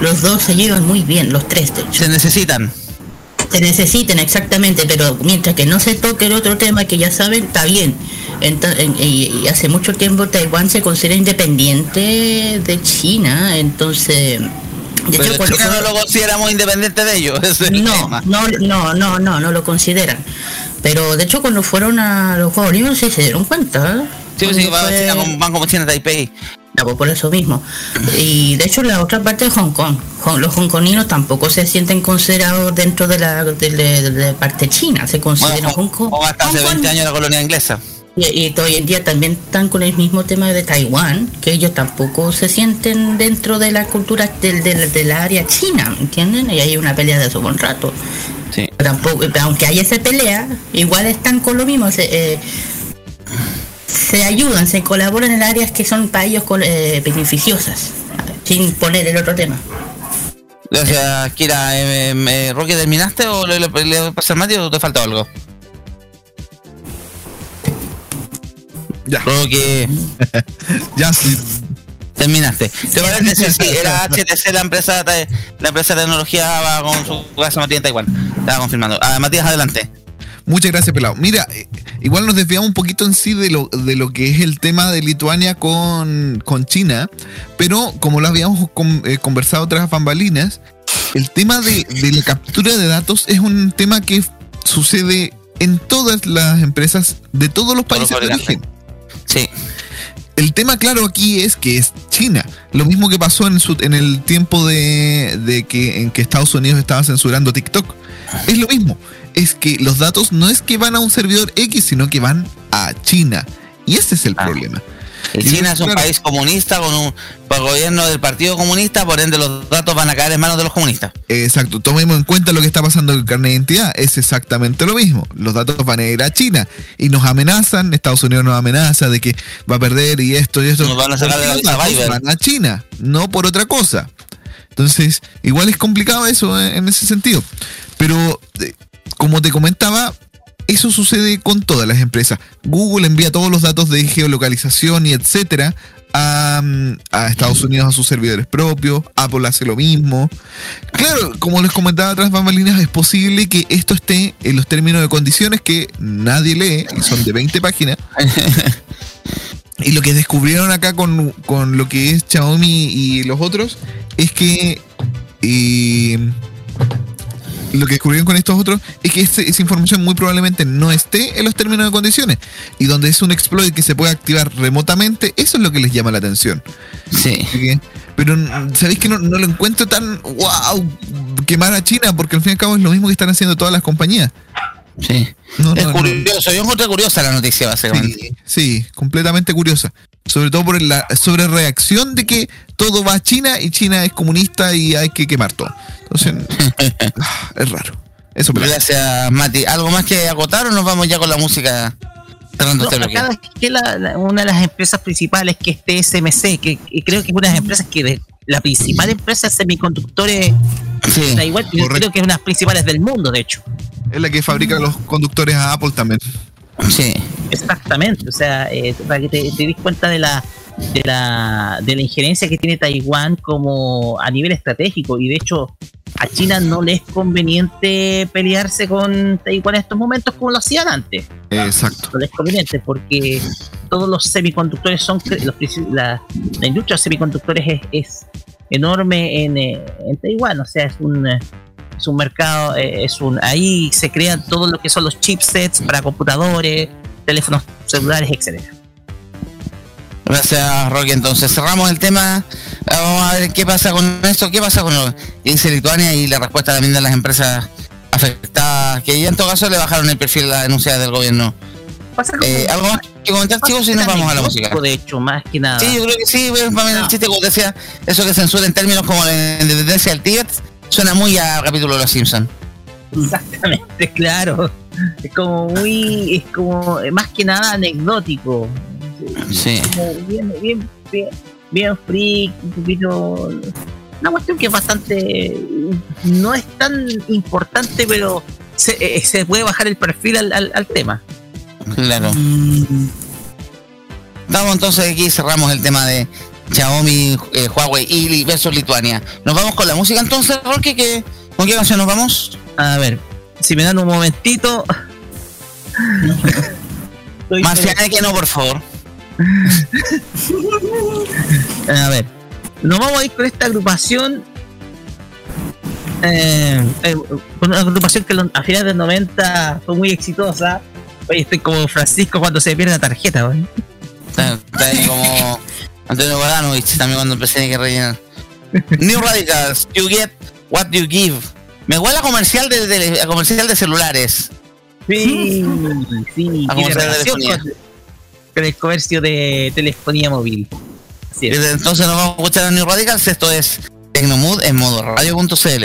los dos se llevan muy bien, los tres de hecho. Se necesitan. Se necesitan exactamente, pero mientras que no se toque el otro tema que ya saben, está bien. Ento- en- y, y hace mucho tiempo Taiwán se considera independiente de China, entonces... De Pero cuando China no lo consideramos independiente de ellos. <laughs> el no, no, no, no, no, no lo consideran. Pero de hecho cuando fueron a los Juegos Olímpicos sí se dieron cuenta. ¿eh? Sí, pues sí, Cuando va- fue- China van como China Taipei. Por eso mismo. Y de hecho la otra parte de Hong Kong. Los hongkoninos tampoco se sienten considerados dentro de la, de, de- de la parte china. Se consideran Bueno, Hong Kong. o hasta hace Hong Kong- 20 años la colonia inglesa. y, y hoy en día también están con el mismo tema de Taiwán, que ellos tampoco se sienten dentro de la cultura del, del, del área china, ¿entienden? Y hay una pelea de eso con rato. Sí. Tampoco, aunque haya esa pelea, igual están con lo mismo. Se, eh, se ayudan, se colaboran en áreas que son para ellos col- eh, beneficiosas, sin poner el otro tema. Gracias, Kira. Eh, eh, Roque, ¿terminaste o le, le, le voy a pasar Mati o te falta algo? Ya, Roque, <laughs> ya sí. terminaste. ¿Te parece? Sí, sí, era <laughs> HTC la empresa, de- la empresa de tecnología va con su casa Matías en Taiwán. Estaba confirmando. Ah, Matías, adelante. Muchas gracias, Pelado. Mira, eh, igual nos desviamos un poquito en sí de lo, de lo que es el tema de Lituania con, con China, pero como lo habíamos con- eh, conversado tras bambalinas, el tema de, de la captura de datos es un tema que sucede en todas las empresas de todos los países de origen. Sí. El tema claro aquí es que es China. Lo mismo que pasó en, su, en el tiempo de, de que, en que Estados Unidos estaba censurando TikTok. Es lo mismo. Es que los datos no es que van a un servidor X, sino que van a China. Y ese es el Ah. problema. Y China es un claro. país comunista con un gobierno del Partido Comunista, por ende los datos van a caer en manos de los comunistas. Exacto, tomemos en cuenta lo que está pasando con el carnet de identidad. Es exactamente lo mismo. Los datos van a ir a China y nos amenazan, Estados Unidos nos amenaza de que va a perder y esto y esto. Nos van a sacar ¿Por qué de la van a China, no por otra cosa. Entonces, igual es complicado eso eh, en ese sentido. Pero, eh, como te comentaba, eso sucede con todas las empresas. Google envía todos los datos de geolocalización y etcétera a, mm, a Estados Unidos a sus servidores propios. Apple hace lo mismo. Claro, como les comentaba tras bambalinas, es posible que esto esté en los términos de condiciones que nadie lee, y son de 20 páginas. <laughs> Y lo que descubrieron acá con, con lo que es Xiaomi y los otros es que eh, lo que descubrieron con estos otros es que esa información muy probablemente no esté en los términos de condiciones y donde es un exploit que se puede activar remotamente, eso es lo que les llama la atención. Sí. Pero sabéis que no, no lo encuentro tan wow quemar a China porque al fin y al cabo es lo mismo que están haciendo todas las compañías. Sí. No, es no, no. curioso, yo encontré curiosa la noticia, básicamente. Sí, sí, completamente curiosa. Sobre todo por la sobre reacción de que todo va a China y China es comunista y hay que quemar todo. Entonces, <laughs> ah, es raro. Eso Gracias, Mati. ¿Algo más que acotar o nos vamos ya con la música? No, este acá es que la- la- una de las empresas principales que es TSMC, que, que creo que es una de las empresas que de- la principal empresa de semiconductores Sí. da igual, yo creo que es una de las principales del mundo, de hecho. Es la que fabrica los conductores a Apple también. Sí. Exactamente, o sea, eh, para que te, te des cuenta de la, de la de la injerencia que tiene Taiwán como a nivel estratégico y de hecho a China no le es conveniente pelearse con Taiwán en estos momentos como lo hacían antes. Exacto. No le es conveniente porque todos los semiconductores son los, la, la industria de semiconductores es, es enorme en, eh, en Taiwán, o sea, es un es un mercado, eh, es un ahí se crean todo lo que son los chipsets para computadores, teléfonos celulares, etcétera. Gracias, Rocky. Entonces cerramos el tema. Vamos a ver qué pasa con esto, qué pasa con lo que dice Lituania y la respuesta también de las empresas afectadas, que ya en todo caso le bajaron el perfil a la denuncia del gobierno. Eh, ¿Algo más que comentar, chicos? Si nos vamos a la música. De hecho, más que nada. Sí, yo creo que sí, para mí el No. chiste, como decía, eso que censura en términos como la independencia del Tíbet, suena muy a capítulo de Los Simpsons. Exactamente, <laughs> claro. Es como muy, es como eh, más que nada anecdótico. Sí. Bien, bien, bien, bien freak, un poquito. Una cuestión que es bastante. No es tan importante, pero se, eh, se puede bajar el perfil al, al- al tema. Claro. Mm, Estamos entonces aquí, cerramos el tema de Xiaomi, eh, Huawei y versus Lituania. Nos vamos con la música entonces, Roque, ¿qué- ¿con qué canción nos vamos? A ver, si me dan un momentito. <laughs> Más allá que no, por favor. <laughs> A ver, nos vamos a ir con esta agrupación. eh, eh, con una agrupación que a finales del 90 fue muy exitosa. Oye, estoy como Francisco cuando se pierde la tarjeta, güey. Está, como Antonio Baranovich también cuando empecé a que rellenar. New Radicals, you get what you give. Me huele a comercial de, de- a comercial de celulares. Sí, sí, A comercial de. Con, el comercio de telefonía móvil. Así es. Entonces nos vamos a escuchar a New Radicals. Esto es Tecnomood en modo radio.cl.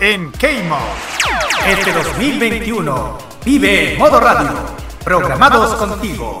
en Keimo. Este 2021 vive Modo Radio, programados contigo.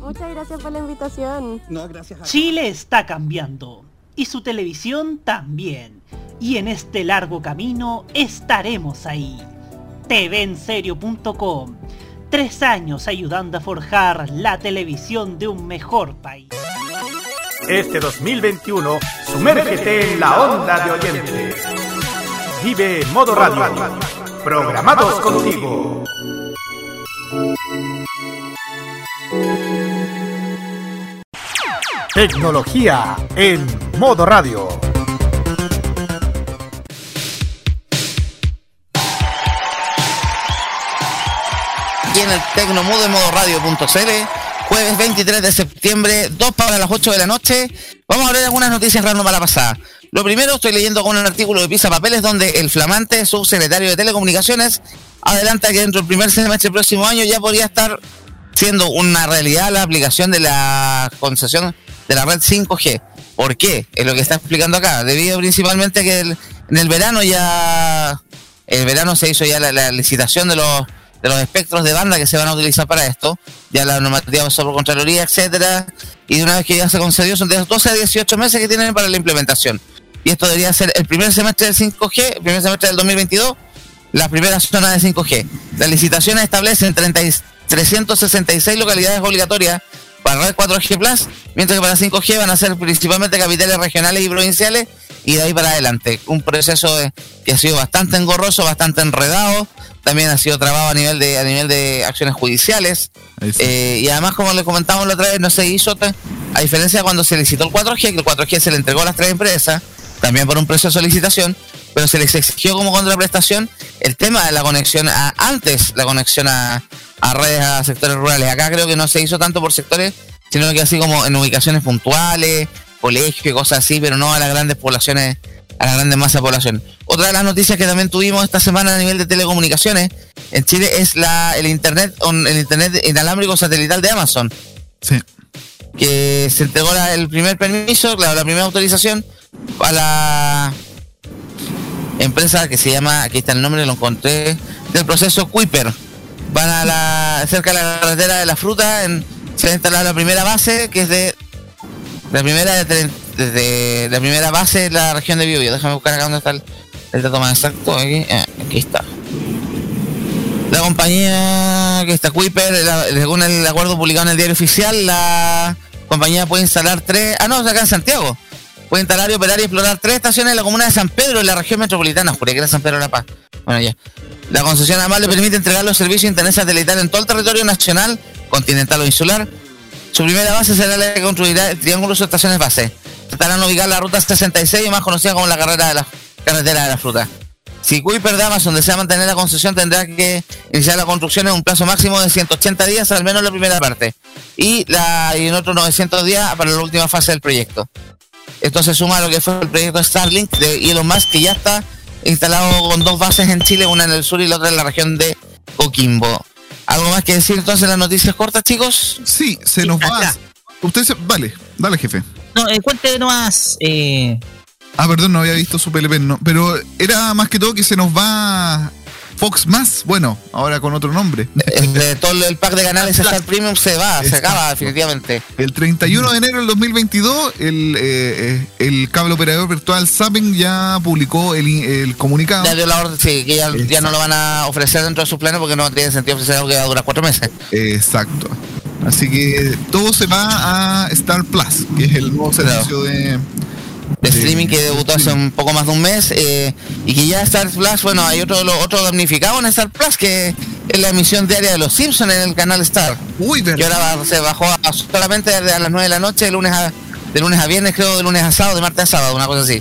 Muchas gracias por la invitación. No, gracias a Chile está cambiando y su televisión también. Y en este largo camino estaremos ahí. TVenserio.com. Tres años ayudando a forjar la televisión de un mejor país. Este 2021, sumérgete en la onda de oyentes. Vive Modo Radio, programados contigo. Tecnología en Modo Radio. aquí en el Tecnomudo en modo radio.cl, jueves 23 de septiembre, 2 para las 8 de la noche. Vamos a ver algunas noticias random para la pasada. Lo primero, estoy leyendo con un artículo de Pisa Papeles donde el flamante subsecretario de Telecomunicaciones adelanta que dentro del primer semestre del próximo año ya podría estar siendo una realidad la aplicación de la concesión de la red 5G. ¿Por qué? Es lo que está explicando acá. Debido principalmente a que en el verano ya el verano se hizo ya la, licitación de los de los espectros de banda que se van a utilizar para esto, ya la normativa por Contraloría, etcétera, y una vez que ya se concedió son de 12 a 18 meses que tienen para la implementación. Y esto debería ser el primer semestre del 5G, el primer semestre del 2022, la primera zona de 5G. Las licitaciones establecen 30 y 366 localidades obligatorias para red 4G Plus, mientras que para 5G van a ser principalmente capitales regionales y provinciales y de ahí para adelante. Un proceso eh, que ha sido bastante engorroso, bastante enredado, también ha sido trabado a nivel de a nivel de acciones judiciales sí. Eh, y además como le comentamos la otra vez no se hizo a diferencia de cuando se licitó el 4G que el 4G se le entregó a las tres empresas también por un proceso de licitación pero se les exigió como contraprestación el tema de la conexión a antes la conexión a, a redes a sectores rurales acá creo que no se hizo tanto por sectores sino que así como en ubicaciones puntuales colegios y cosas así pero no a las grandes poblaciones a la grande masa de población. Otra de las noticias que también tuvimos esta semana a nivel de telecomunicaciones en Chile es la el internet el internet inalámbrico satelital de Amazon, Sí. que se entregó la- el primer permiso, claro, la primera autorización a la empresa que se llama, aquí está el nombre, lo encontré, del proceso Kuiper. Van a la cerca de la carretera de la fruta, en, se va a instalar la primera base, que es de la primera de tre- desde la primera base de la región de Biobío. Déjame buscar acá dónde está el, dato más exacto. Aquí, ah, aquí está. La compañía que está Kuiper, según el acuerdo publicado en el diario oficial, la compañía puede instalar tres. Ah, no, acá en Santiago. Puede instalar y operar y explorar tres estaciones en la comuna de San Pedro, en la región metropolitana. Juré que era San Pedro de la Paz. Bueno, ya. La concesión además le permite entregar los servicios de internet satelital en todo el territorio nacional, continental o insular. Su primera base será la que construirá el triángulo de sus estaciones base. Tratarán de ubicar la ruta 66, más conocida como la carrera de la carretera de la fruta. Si Kuiper de Amazon desea mantener la concesión, tendrá que iniciar la construcción en un plazo máximo de 180 días, al menos la primera parte, y, y en otros 900 días para la última fase del proyecto. Esto se suma a lo que fue el proyecto Starlink de Elon Musk, que ya está instalado con dos bases en Chile, una en el sur y la otra en la región de Coquimbo. ¿Algo más que decir entonces en las noticias cortas, chicos? Sí, se nos va. acá. Usted se... Vale, dale, jefe. No, eh, cuente nomás. Eh, Ah, perdón, no había visto su PLP, no. Pero era más que todo que se nos va Fox Más, bueno, ahora con otro nombre. El, de todo el pack de canales Star Premium se va, se acaba definitivamente. El 31 de enero del 2022, el, eh, eh, el cable operador virtual Zapping ya publicó el, el comunicado. Ya dio la orden, sí, que ya, ya no lo van a ofrecer dentro de sus planes porque no tiene sentido ofrecer algo que va a durar cuatro meses. Exacto. Así que todo se va a Star Plus, que es el nuevo servicio de, de streaming que debutó hace un poco más de un mes eh, y que ya Star Plus, bueno, hay otro lo- otro damnificado en Star Plus que es la emisión diaria de Los Simpsons en el canal Star. Uy, que ahora va- se bajó a, solamente a las 9 de la noche, de lunes a de lunes a viernes, creo, de lunes a sábado, de martes a sábado, una cosa así.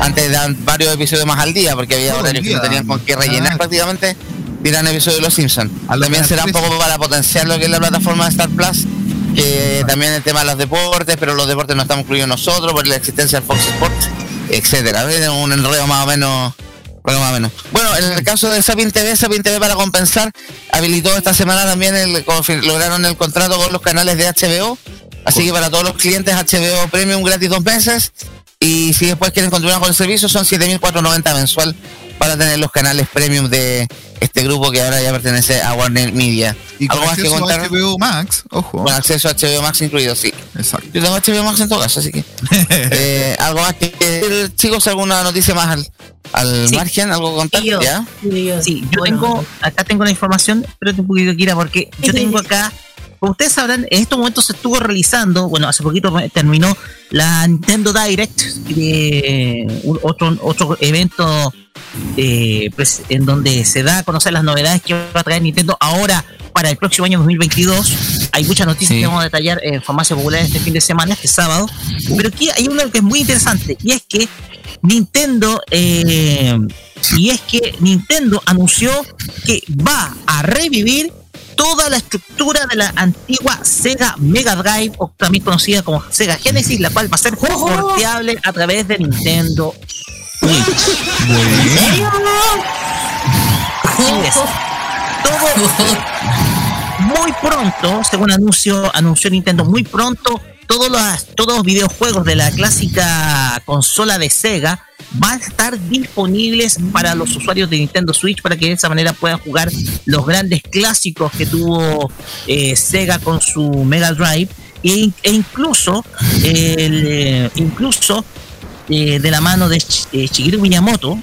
Antes daban varios episodios más al día, porque había horarios que no tenían con qué rellenar Ah. prácticamente, tiran episodios de Los Simpsons. También será un poco para potenciar lo que es la plataforma de Star Plus, que también el tema de los deportes, pero los deportes no estamos incluidos nosotros por la existencia del Fox Sports, etcétera. Un enredo más o menos. Bueno, más o menos. Bueno, en el caso de Sapin TV, Sapin TV para compensar habilitó esta semana también el, lograron el contrato con los canales de HBO. Así que para todos los clientes HBO Premium gratis dos meses. Y si después quieren continuar con el servicio son 7.490 mensual para tener los canales premium de este grupo que ahora ya pertenece a Warner Media. y con ¿Algo más que acceso a contar? HBO Max, ojo. Con acceso a HBO Max incluido, sí. Exacto. Yo tengo HBO Max en todo caso, así que. <laughs> eh, ¿Algo más que decir, chicos? ¿Alguna noticia más al, al Sí. margen? ¿Algo que contar? Yo. ¿Ya? Sí, yo Bueno. tengo, acá tengo la información, espérate un poquito, Kira, porque yo tengo acá, como ustedes sabrán, en estos momentos se estuvo realizando, bueno, hace poquito terminó la Nintendo Direct, un- otro, otro evento eh, pues, en donde se da a conocer las novedades que va a traer Nintendo ahora para el próximo año 2022. Hay muchas noticias Sí. que vamos a detallar en Farmacia Popular este fin de semana, este sábado, pero aquí hay una que es muy interesante, y es que Nintendo eh, y es que Nintendo anunció que va a revivir toda la estructura de la antigua Sega Mega Drive, o también conocida como Sega Genesis, la cual va a ser porteable a través de Nintendo Muy pronto, según anuncio, anunció Nintendo, muy pronto todos los, todos los videojuegos de la clásica consola de Sega van a estar disponibles para los usuarios de Nintendo Switch para que de esa manera puedan jugar los grandes clásicos que tuvo eh, Sega con su Mega Drive. E, e incluso eh, incluso eh, de la mano de eh, Shigeru Miyamoto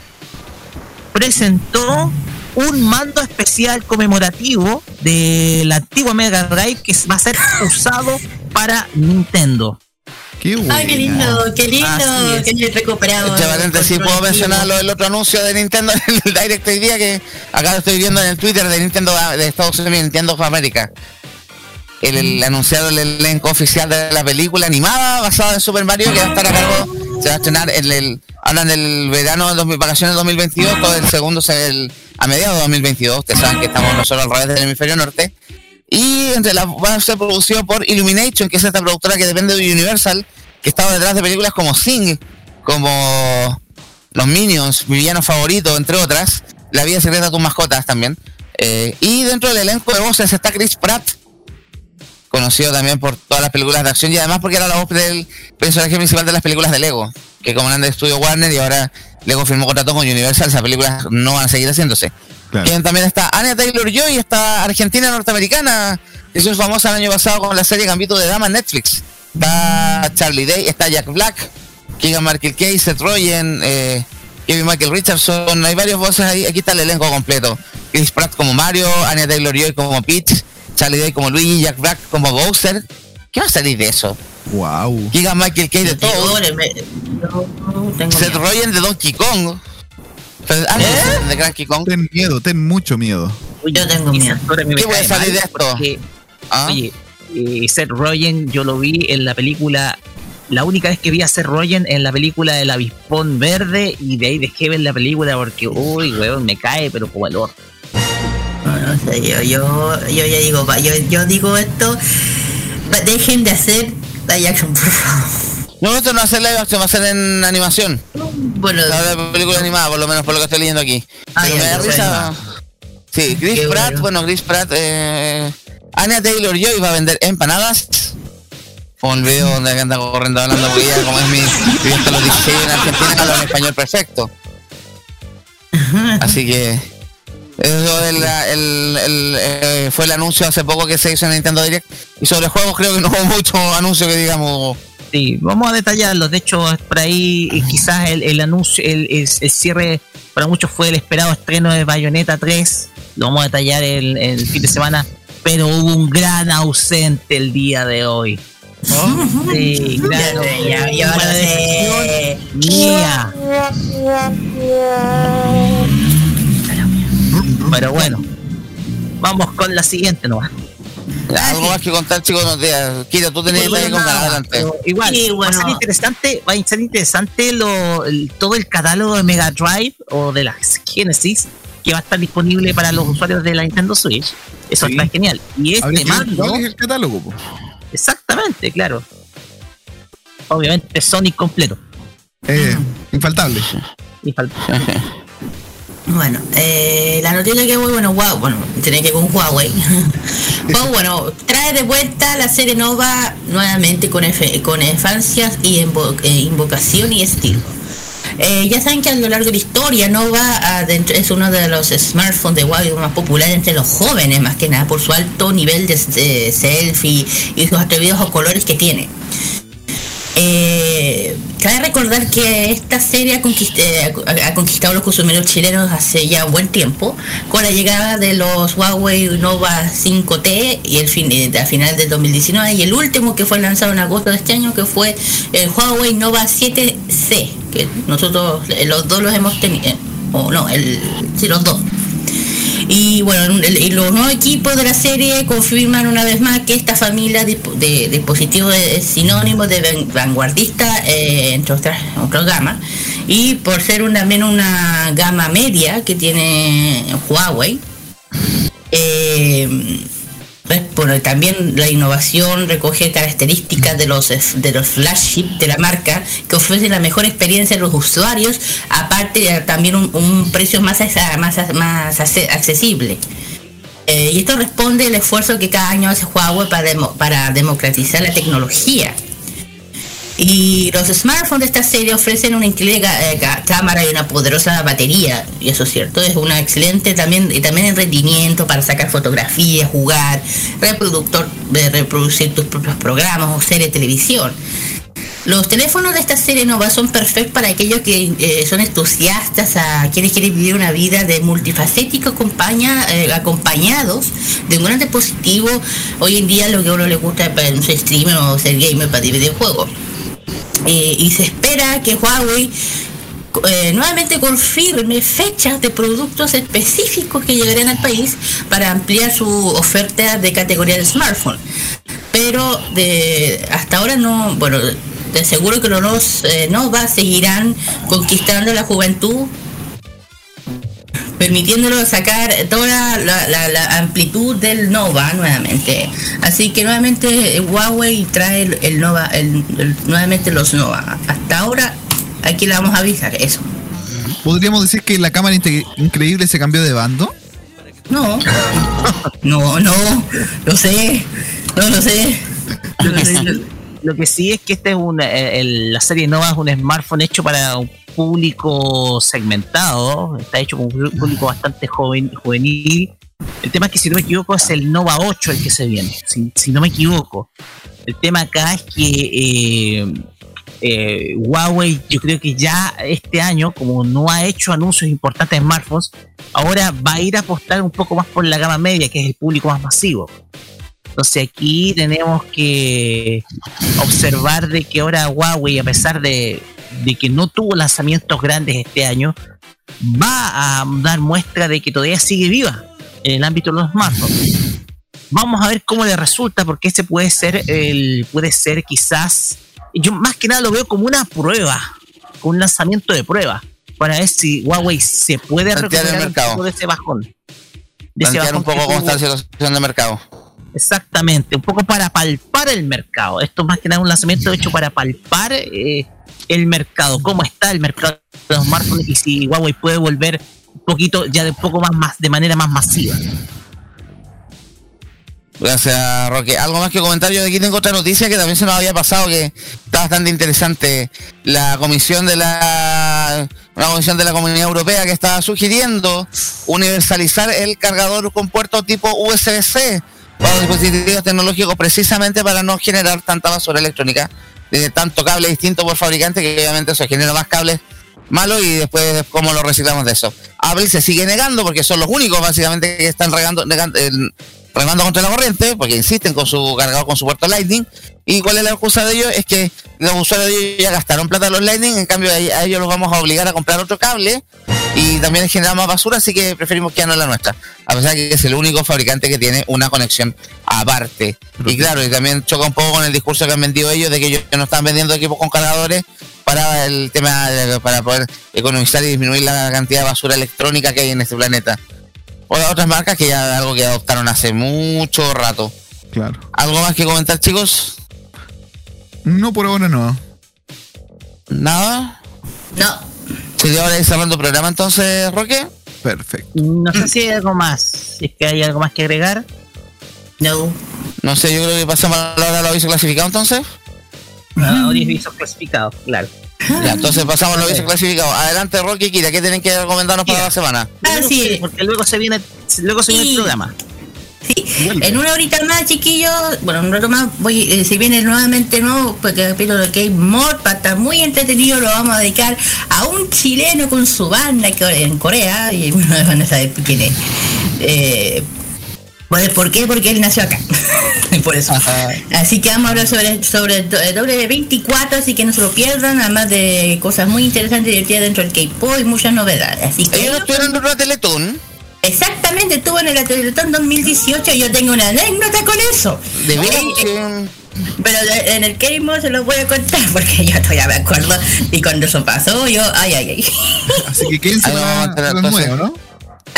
presentó un mando especial conmemorativo de la antigua Mega Drive que va a ser usado para Nintendo. Qué bueno. Ay, qué lindo, qué lindo, que he recuperado. Entre paréntesis, el puedo mencionar lo del otro anuncio de Nintendo en el <laughs> Direct hoy día que acá lo estoy viendo en el Twitter de Nintendo de Estados Unidos, Nintendo of America. El, el anunciado el elenco oficial de la película animada basada en Super Mario que va a estar a cargo, se va a estrenar en el, hablan del verano de 2000, vacaciones 2022, todo el segundo se el, a mediados de 2022, ustedes saben que estamos nosotros al revés del hemisferio norte. Y entre la, va a ser producido por Illumination, que es esta productora que depende de Universal, que estaba detrás de películas como Sing, como Los Minions, mi villano favorito, entre otras, La vida secreta de tus mascotas también. Eh, y dentro del elenco de voces está Chris Pratt, conocido también por todas las películas de acción y además porque era la voz del personaje principal de las películas de Lego, que como eran de estudio Warner y ahora Lego firmó contrato con Universal, esas películas no van a seguir haciéndose. Claro. También está Anya Taylor Joy, esta argentina norteamericana, que hizo famosa el año pasado con la serie Gambito de Dama en Netflix. Está Charlie Day, está Jack Black, Keegan Michael Kay, Seth Rogen, eh, Kevin Michael Richardson, hay varias voces ahí, aquí está el elenco completo. Chris Pratt como Mario, Anya Taylor Joy como Peach, Charlie Day como Luigi, Jack Black como Bowser. ¿Qué va a salir de eso? Wow. Keegan Michael Kay de todo. Me- no, no, tengo Seth miedo. Rogen de Donkey Kong. Ah, ¿Eh? de Donkey Kong. Ten miedo, ten mucho miedo. Yo tengo miedo. ¿Qué puede cae salir de esto? porque, Ah. Oye, eh, Seth Rogen, yo lo vi en la película. La única vez que vi a Seth Rogen en la película del avispón verde y de ahí dejé ver la película porque, uy, weón, me cae, pero como el orto. No, sé, yo, yo, yo ya digo, yo, yo digo esto, dejen de hacer live action, por favor. No, esto no va a ser live action, va a ser en animación. Bueno, La película animada, por lo menos por lo que estoy leyendo aquí. Ah, Pero ya, me da risa. Sí, Chris Qué Pratt, bueno. bueno, Chris Pratt, eh, Anya Taylor Joy va a vender empanadas. Como el video donde anda corriendo hablando ella, como es mi, hasta los 16 en Argentina, habla en español perfecto. <laughs> Así que Eso es la- el- el, eh, fue el anuncio hace poco que se hizo en Nintendo Direct. Y sobre juegos creo que no <laughs> hubo mucho anuncio que digamos. Sí, vamos a detallarlos. De hecho, por ahí eh, quizás el, el anuncio, el, el- el cierre para muchos fue el esperado estreno de Bayonetta 3. Lo vamos a detallar el, el fin de semana. Pero hubo un gran ausente el día de hoy. Sí, claro. Ya, ya, ya mía. Pero bueno, vamos con la siguiente nomás. Algo más que contar, chicos, no te Kira, tú tenías Bueno, con nada, adelante. Igual, Sí, va a ser interesante, va a ser interesante lo, el- todo el catálogo de Mega Drive o de la Genesis que va a estar disponible para los usuarios de la Nintendo Switch. Eso Sí. está genial. Y este mando, cuál es el catálogo, po. exactamente, claro. Obviamente Sonic completo. Eh, infaltable. Y falta. <laughs> Bueno, eh, la noticia que voy, bueno, wow, bueno, tiene que ver con Huawei. <laughs> Bueno, trae de vuelta la serie Nova nuevamente con, efe- con infancias y invo- eh, invocación y estilo. Eh, ya saben que a lo largo de la historia Nova es uno de los smartphones de Huawei más populares entre los jóvenes, más que nada por su alto nivel de, de selfie y sus atrevidos colores que tiene. Eh, cabe recordar que esta serie eh, ha- conquistado los consumidores chilenos hace ya buen tiempo, con la llegada de los Huawei Nova 5T y el fin, eh, a final del 2019 y el último que fue lanzado en agosto de este año que fue el Huawei Nova 7C, que nosotros eh, los dos los hemos tenido, o no, el, sí, los dos. Y bueno, y los nuevos equipos de la serie confirman una vez más que esta familia de, dispositivos es sinónimo de van- vanguardista, eh, entre otras, otras gamas. Y por ser una, menos una gama media que tiene Huawei, eh, bueno, también la innovación recoge características de los de los flagship de la marca que ofrecen la mejor experiencia a los usuarios, aparte también un, precio más, más, más acce- accesible. Eh, y esto responde al esfuerzo que cada año hace Huawei para democratizar la tecnología. Y los smartphones de esta serie ofrecen una increíble eh, cámara y una poderosa batería, y eso es cierto, es una excelente también, también en rendimiento para sacar fotografías, jugar, reproductor, de reproducir tus propios programas o series de televisión. Los teléfonos de esta serie Nova son perfectos para aquellos que eh, son entusiastas, a quienes quieren vivir una vida de multifacético acompaña, eh, acompañados de un gran dispositivo. Hoy en día lo que a uno le gusta es ser streamer o ser gamer para videojuegos. Eh, y se espera que Huawei eh, nuevamente confirme fechas de productos específicos que llegarán al país para ampliar su oferta de categoría de smartphone. Pero de hasta ahora no, bueno, de seguro que los eh, Nova seguirán conquistando la juventud permitiéndolo sacar toda la, la- la amplitud del Nova nuevamente. Así que nuevamente eh, Huawei trae el, el Nova, el- el- nuevamente los Nova. Hasta ahora aquí le vamos a avisar eso. ¿Podríamos decir que la cámara increíble se cambió de bando? No, no, no, lo sé, no lo sé. Lo que sí, lo que sí es que este es una, eh, el- la serie Nova es un smartphone hecho para un público segmentado, está hecho con un público bastante joven, juvenil. El tema es que si no me equivoco es el Nova 8 el que se viene, si, si no me equivoco. El tema acá es que eh, eh, Huawei yo creo que ya este año, como no ha hecho anuncios importantes en smartphones, ahora va a ir a apostar un poco más por la gama media, que es el público más masivo. Entonces aquí tenemos que observar de que ahora Huawei, a pesar de, de que no tuvo lanzamientos grandes este año, va a dar muestra de que todavía sigue viva en el ámbito de los smartphones. Vamos a ver cómo le resulta, porque ese puede ser el, puede ser quizás, yo más que nada lo veo como una prueba, como un lanzamiento de prueba, para ver si Huawei se puede recuperar de ese bajón. De ese Plantear un bajón poco que cómo está la tuvo. situación de mercado. Exactamente, un poco para palpar el mercado. Esto es más que nada un lanzamiento hecho para palpar eh, el mercado, cómo está el mercado de los smartphones y si Huawei puede volver un poquito, ya de poco más, más de manera más masiva. Gracias, Roque. Algo más que comentar. Yo aquí tengo otra noticia que también se nos había pasado, que está bastante interesante. La comisión de la una comisión de la Comunidad Europea que estaba sugiriendo universalizar el cargador con puerto tipo USB-C para dispositivos tecnológicos precisamente para no generar tanta basura electrónica de tanto cable distinto por fabricante que obviamente eso genera más cables malos y después cómo lo reciclamos de eso. Apple se sigue negando porque son los únicos básicamente que están regando, negando, eh, remando contra la corriente porque insisten con su cargador con su puerto Lightning. Y cuál es la excusa de ellos es que los usuarios de ellos ya gastaron plata los Lightning en cambio a ellos los vamos a obligar a comprar otro cable y también genera más basura así que preferimos que no la nuestra a pesar de que es el único fabricante que tiene una conexión aparte y claro y también choca un poco con el discurso que han vendido ellos de que ellos no están vendiendo equipos con cargadores para el tema de- para poder economizar y disminuir la cantidad de basura electrónica que hay en este planeta o las otras marcas que ya algo que adoptaron hace mucho rato. Claro. ¿Algo más que comentar, chicos? No, por ahora no. ¿Nada? No. ¿Sería hora de ir cerrando el programa entonces, Roque? Perfecto. No sé si hay algo más. Si es que hay algo más que agregar. No. No sé, yo creo que pasamos a la hora de los avisos clasificados entonces. Audiovisual clasificado, claro. Ya, entonces pasamos a los avisos clasificados. Adelante, Roque y Kira, ¿qué tienen que recomendarnos para la semana? Ah, sí. Porque luego se viene, luego se viene el Sí. En una horita más, chiquillos, bueno, un rato más, voy, eh, si viene nuevamente nuevo, porque el capítulo de Game Mod, para estar muy entretenido, lo vamos a dedicar a un chileno con su banda que en Corea, y bueno, <laughs> van a saber quién es. Eh, pues, ¿Por qué? Porque él nació acá. <laughs> Por eso. Así que vamos a hablar sobre, sobre el do- el doble 24, así que no se lo pierdan, además de cosas muy interesantes y divertidas dentro del K-pop y muchas novedades. Así que Ellos estuvieron en una Teletón. Exactamente, estuvo en el Teletón 2018 y yo tengo una anécdota con eso. De veras Eh, que- Pero de- en el Game Mode se los voy a contar <laughs> porque yo todavía me acuerdo y cuando eso pasó yo, ay, ay, ay. <laughs> Así que quédense Ahí vamos a para las nueve, ¿no?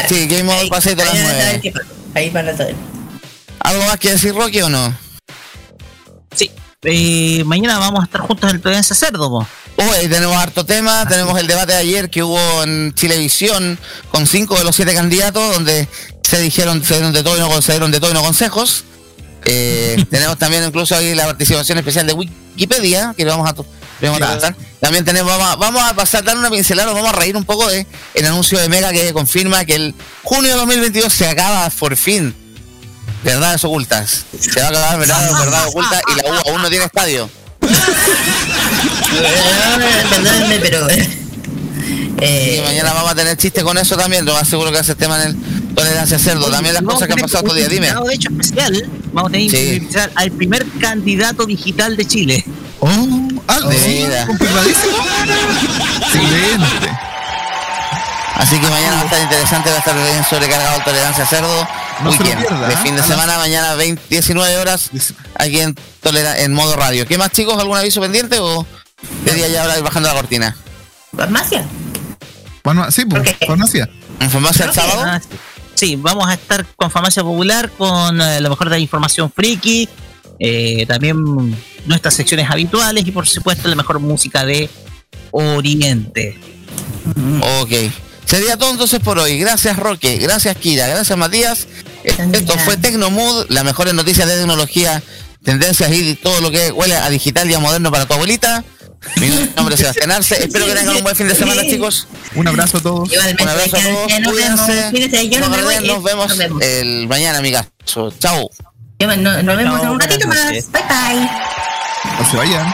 Sí, Game Over pasé todas las nueve. Ahí van a saber. ¿Algo más que decir, Roque, o no? Sí. Eh, mañana vamos a estar juntos en el Tolerancia Cerdo, po. Hoy tenemos harto tema, tenemos el debate de ayer que hubo en Chilevisión con cinco de los siete candidatos, donde se dijeron, se dieron de todo y no, se dieron de todo y no consejos. Eh, <laughs> tenemos también incluso ahí la participación especial de Wikipedia, que lo vamos a, lo vamos a tratar. También tenemos, vamos a, vamos a pasar, dar una pincelada, vamos a reír un poco de el anuncio de Mega que confirma que el junio de 2022 se acaba por fin. Verdades ocultas. Se va a acabar verdades, <laughs> verdades ocultas y la U aún no tiene estadio. Perdónenme, pero. Y mañana vamos a tener chiste con eso también, lo más seguro que hace el tema en el tolerancia cerdo. También las cosas que han pasado estos días, un dime. De hecho, especial. Vamos a tener Sí. invitado al primer candidato digital de Chile. Oh, ah, De sí, confirmadísimo. Excelente. Así que mañana va a estar interesante, va a estar bien sobrecargado el tolerancia cerdo. No se lo Weekend, pierda, de ¿eh? fin de A las- semana, mañana 20, 19 horas, aquí en, Tolera- en modo radio. ¿Qué más chicos? ¿Algún aviso pendiente o quería ya ahora ir bajando la cortina? ¿Farmacia? Farma- sí, pues, farmacia. ¿En farmacia el sábado? Ah, sí, vamos a estar con Farmacia Popular, con eh, lo mejor de la información friki, eh, también nuestras secciones habituales y por supuesto la mejor música de Oriente. Ok. Sería todo entonces por hoy. Gracias Roque, gracias Kira, gracias Matías. Esto fue Tecnomood, las mejores noticias de tecnología, tendencias y todo lo que huele a digital y a moderno para tu abuelita. Mi nombre es Sebastián Arce. <laughs> Espero que tengan un buen fin de semana, chicos. Un abrazo a todos. Igualmente, Un abrazo a todos. nos vemos. Cuídense. Yo no No me voy, eh, Nos vemos nos vemos. el mañana, amigas. Chao. Nos vemos en un ratito más. Bye bye. No se vayan.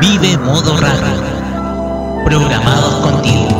Vive modo radio. Programados contigo.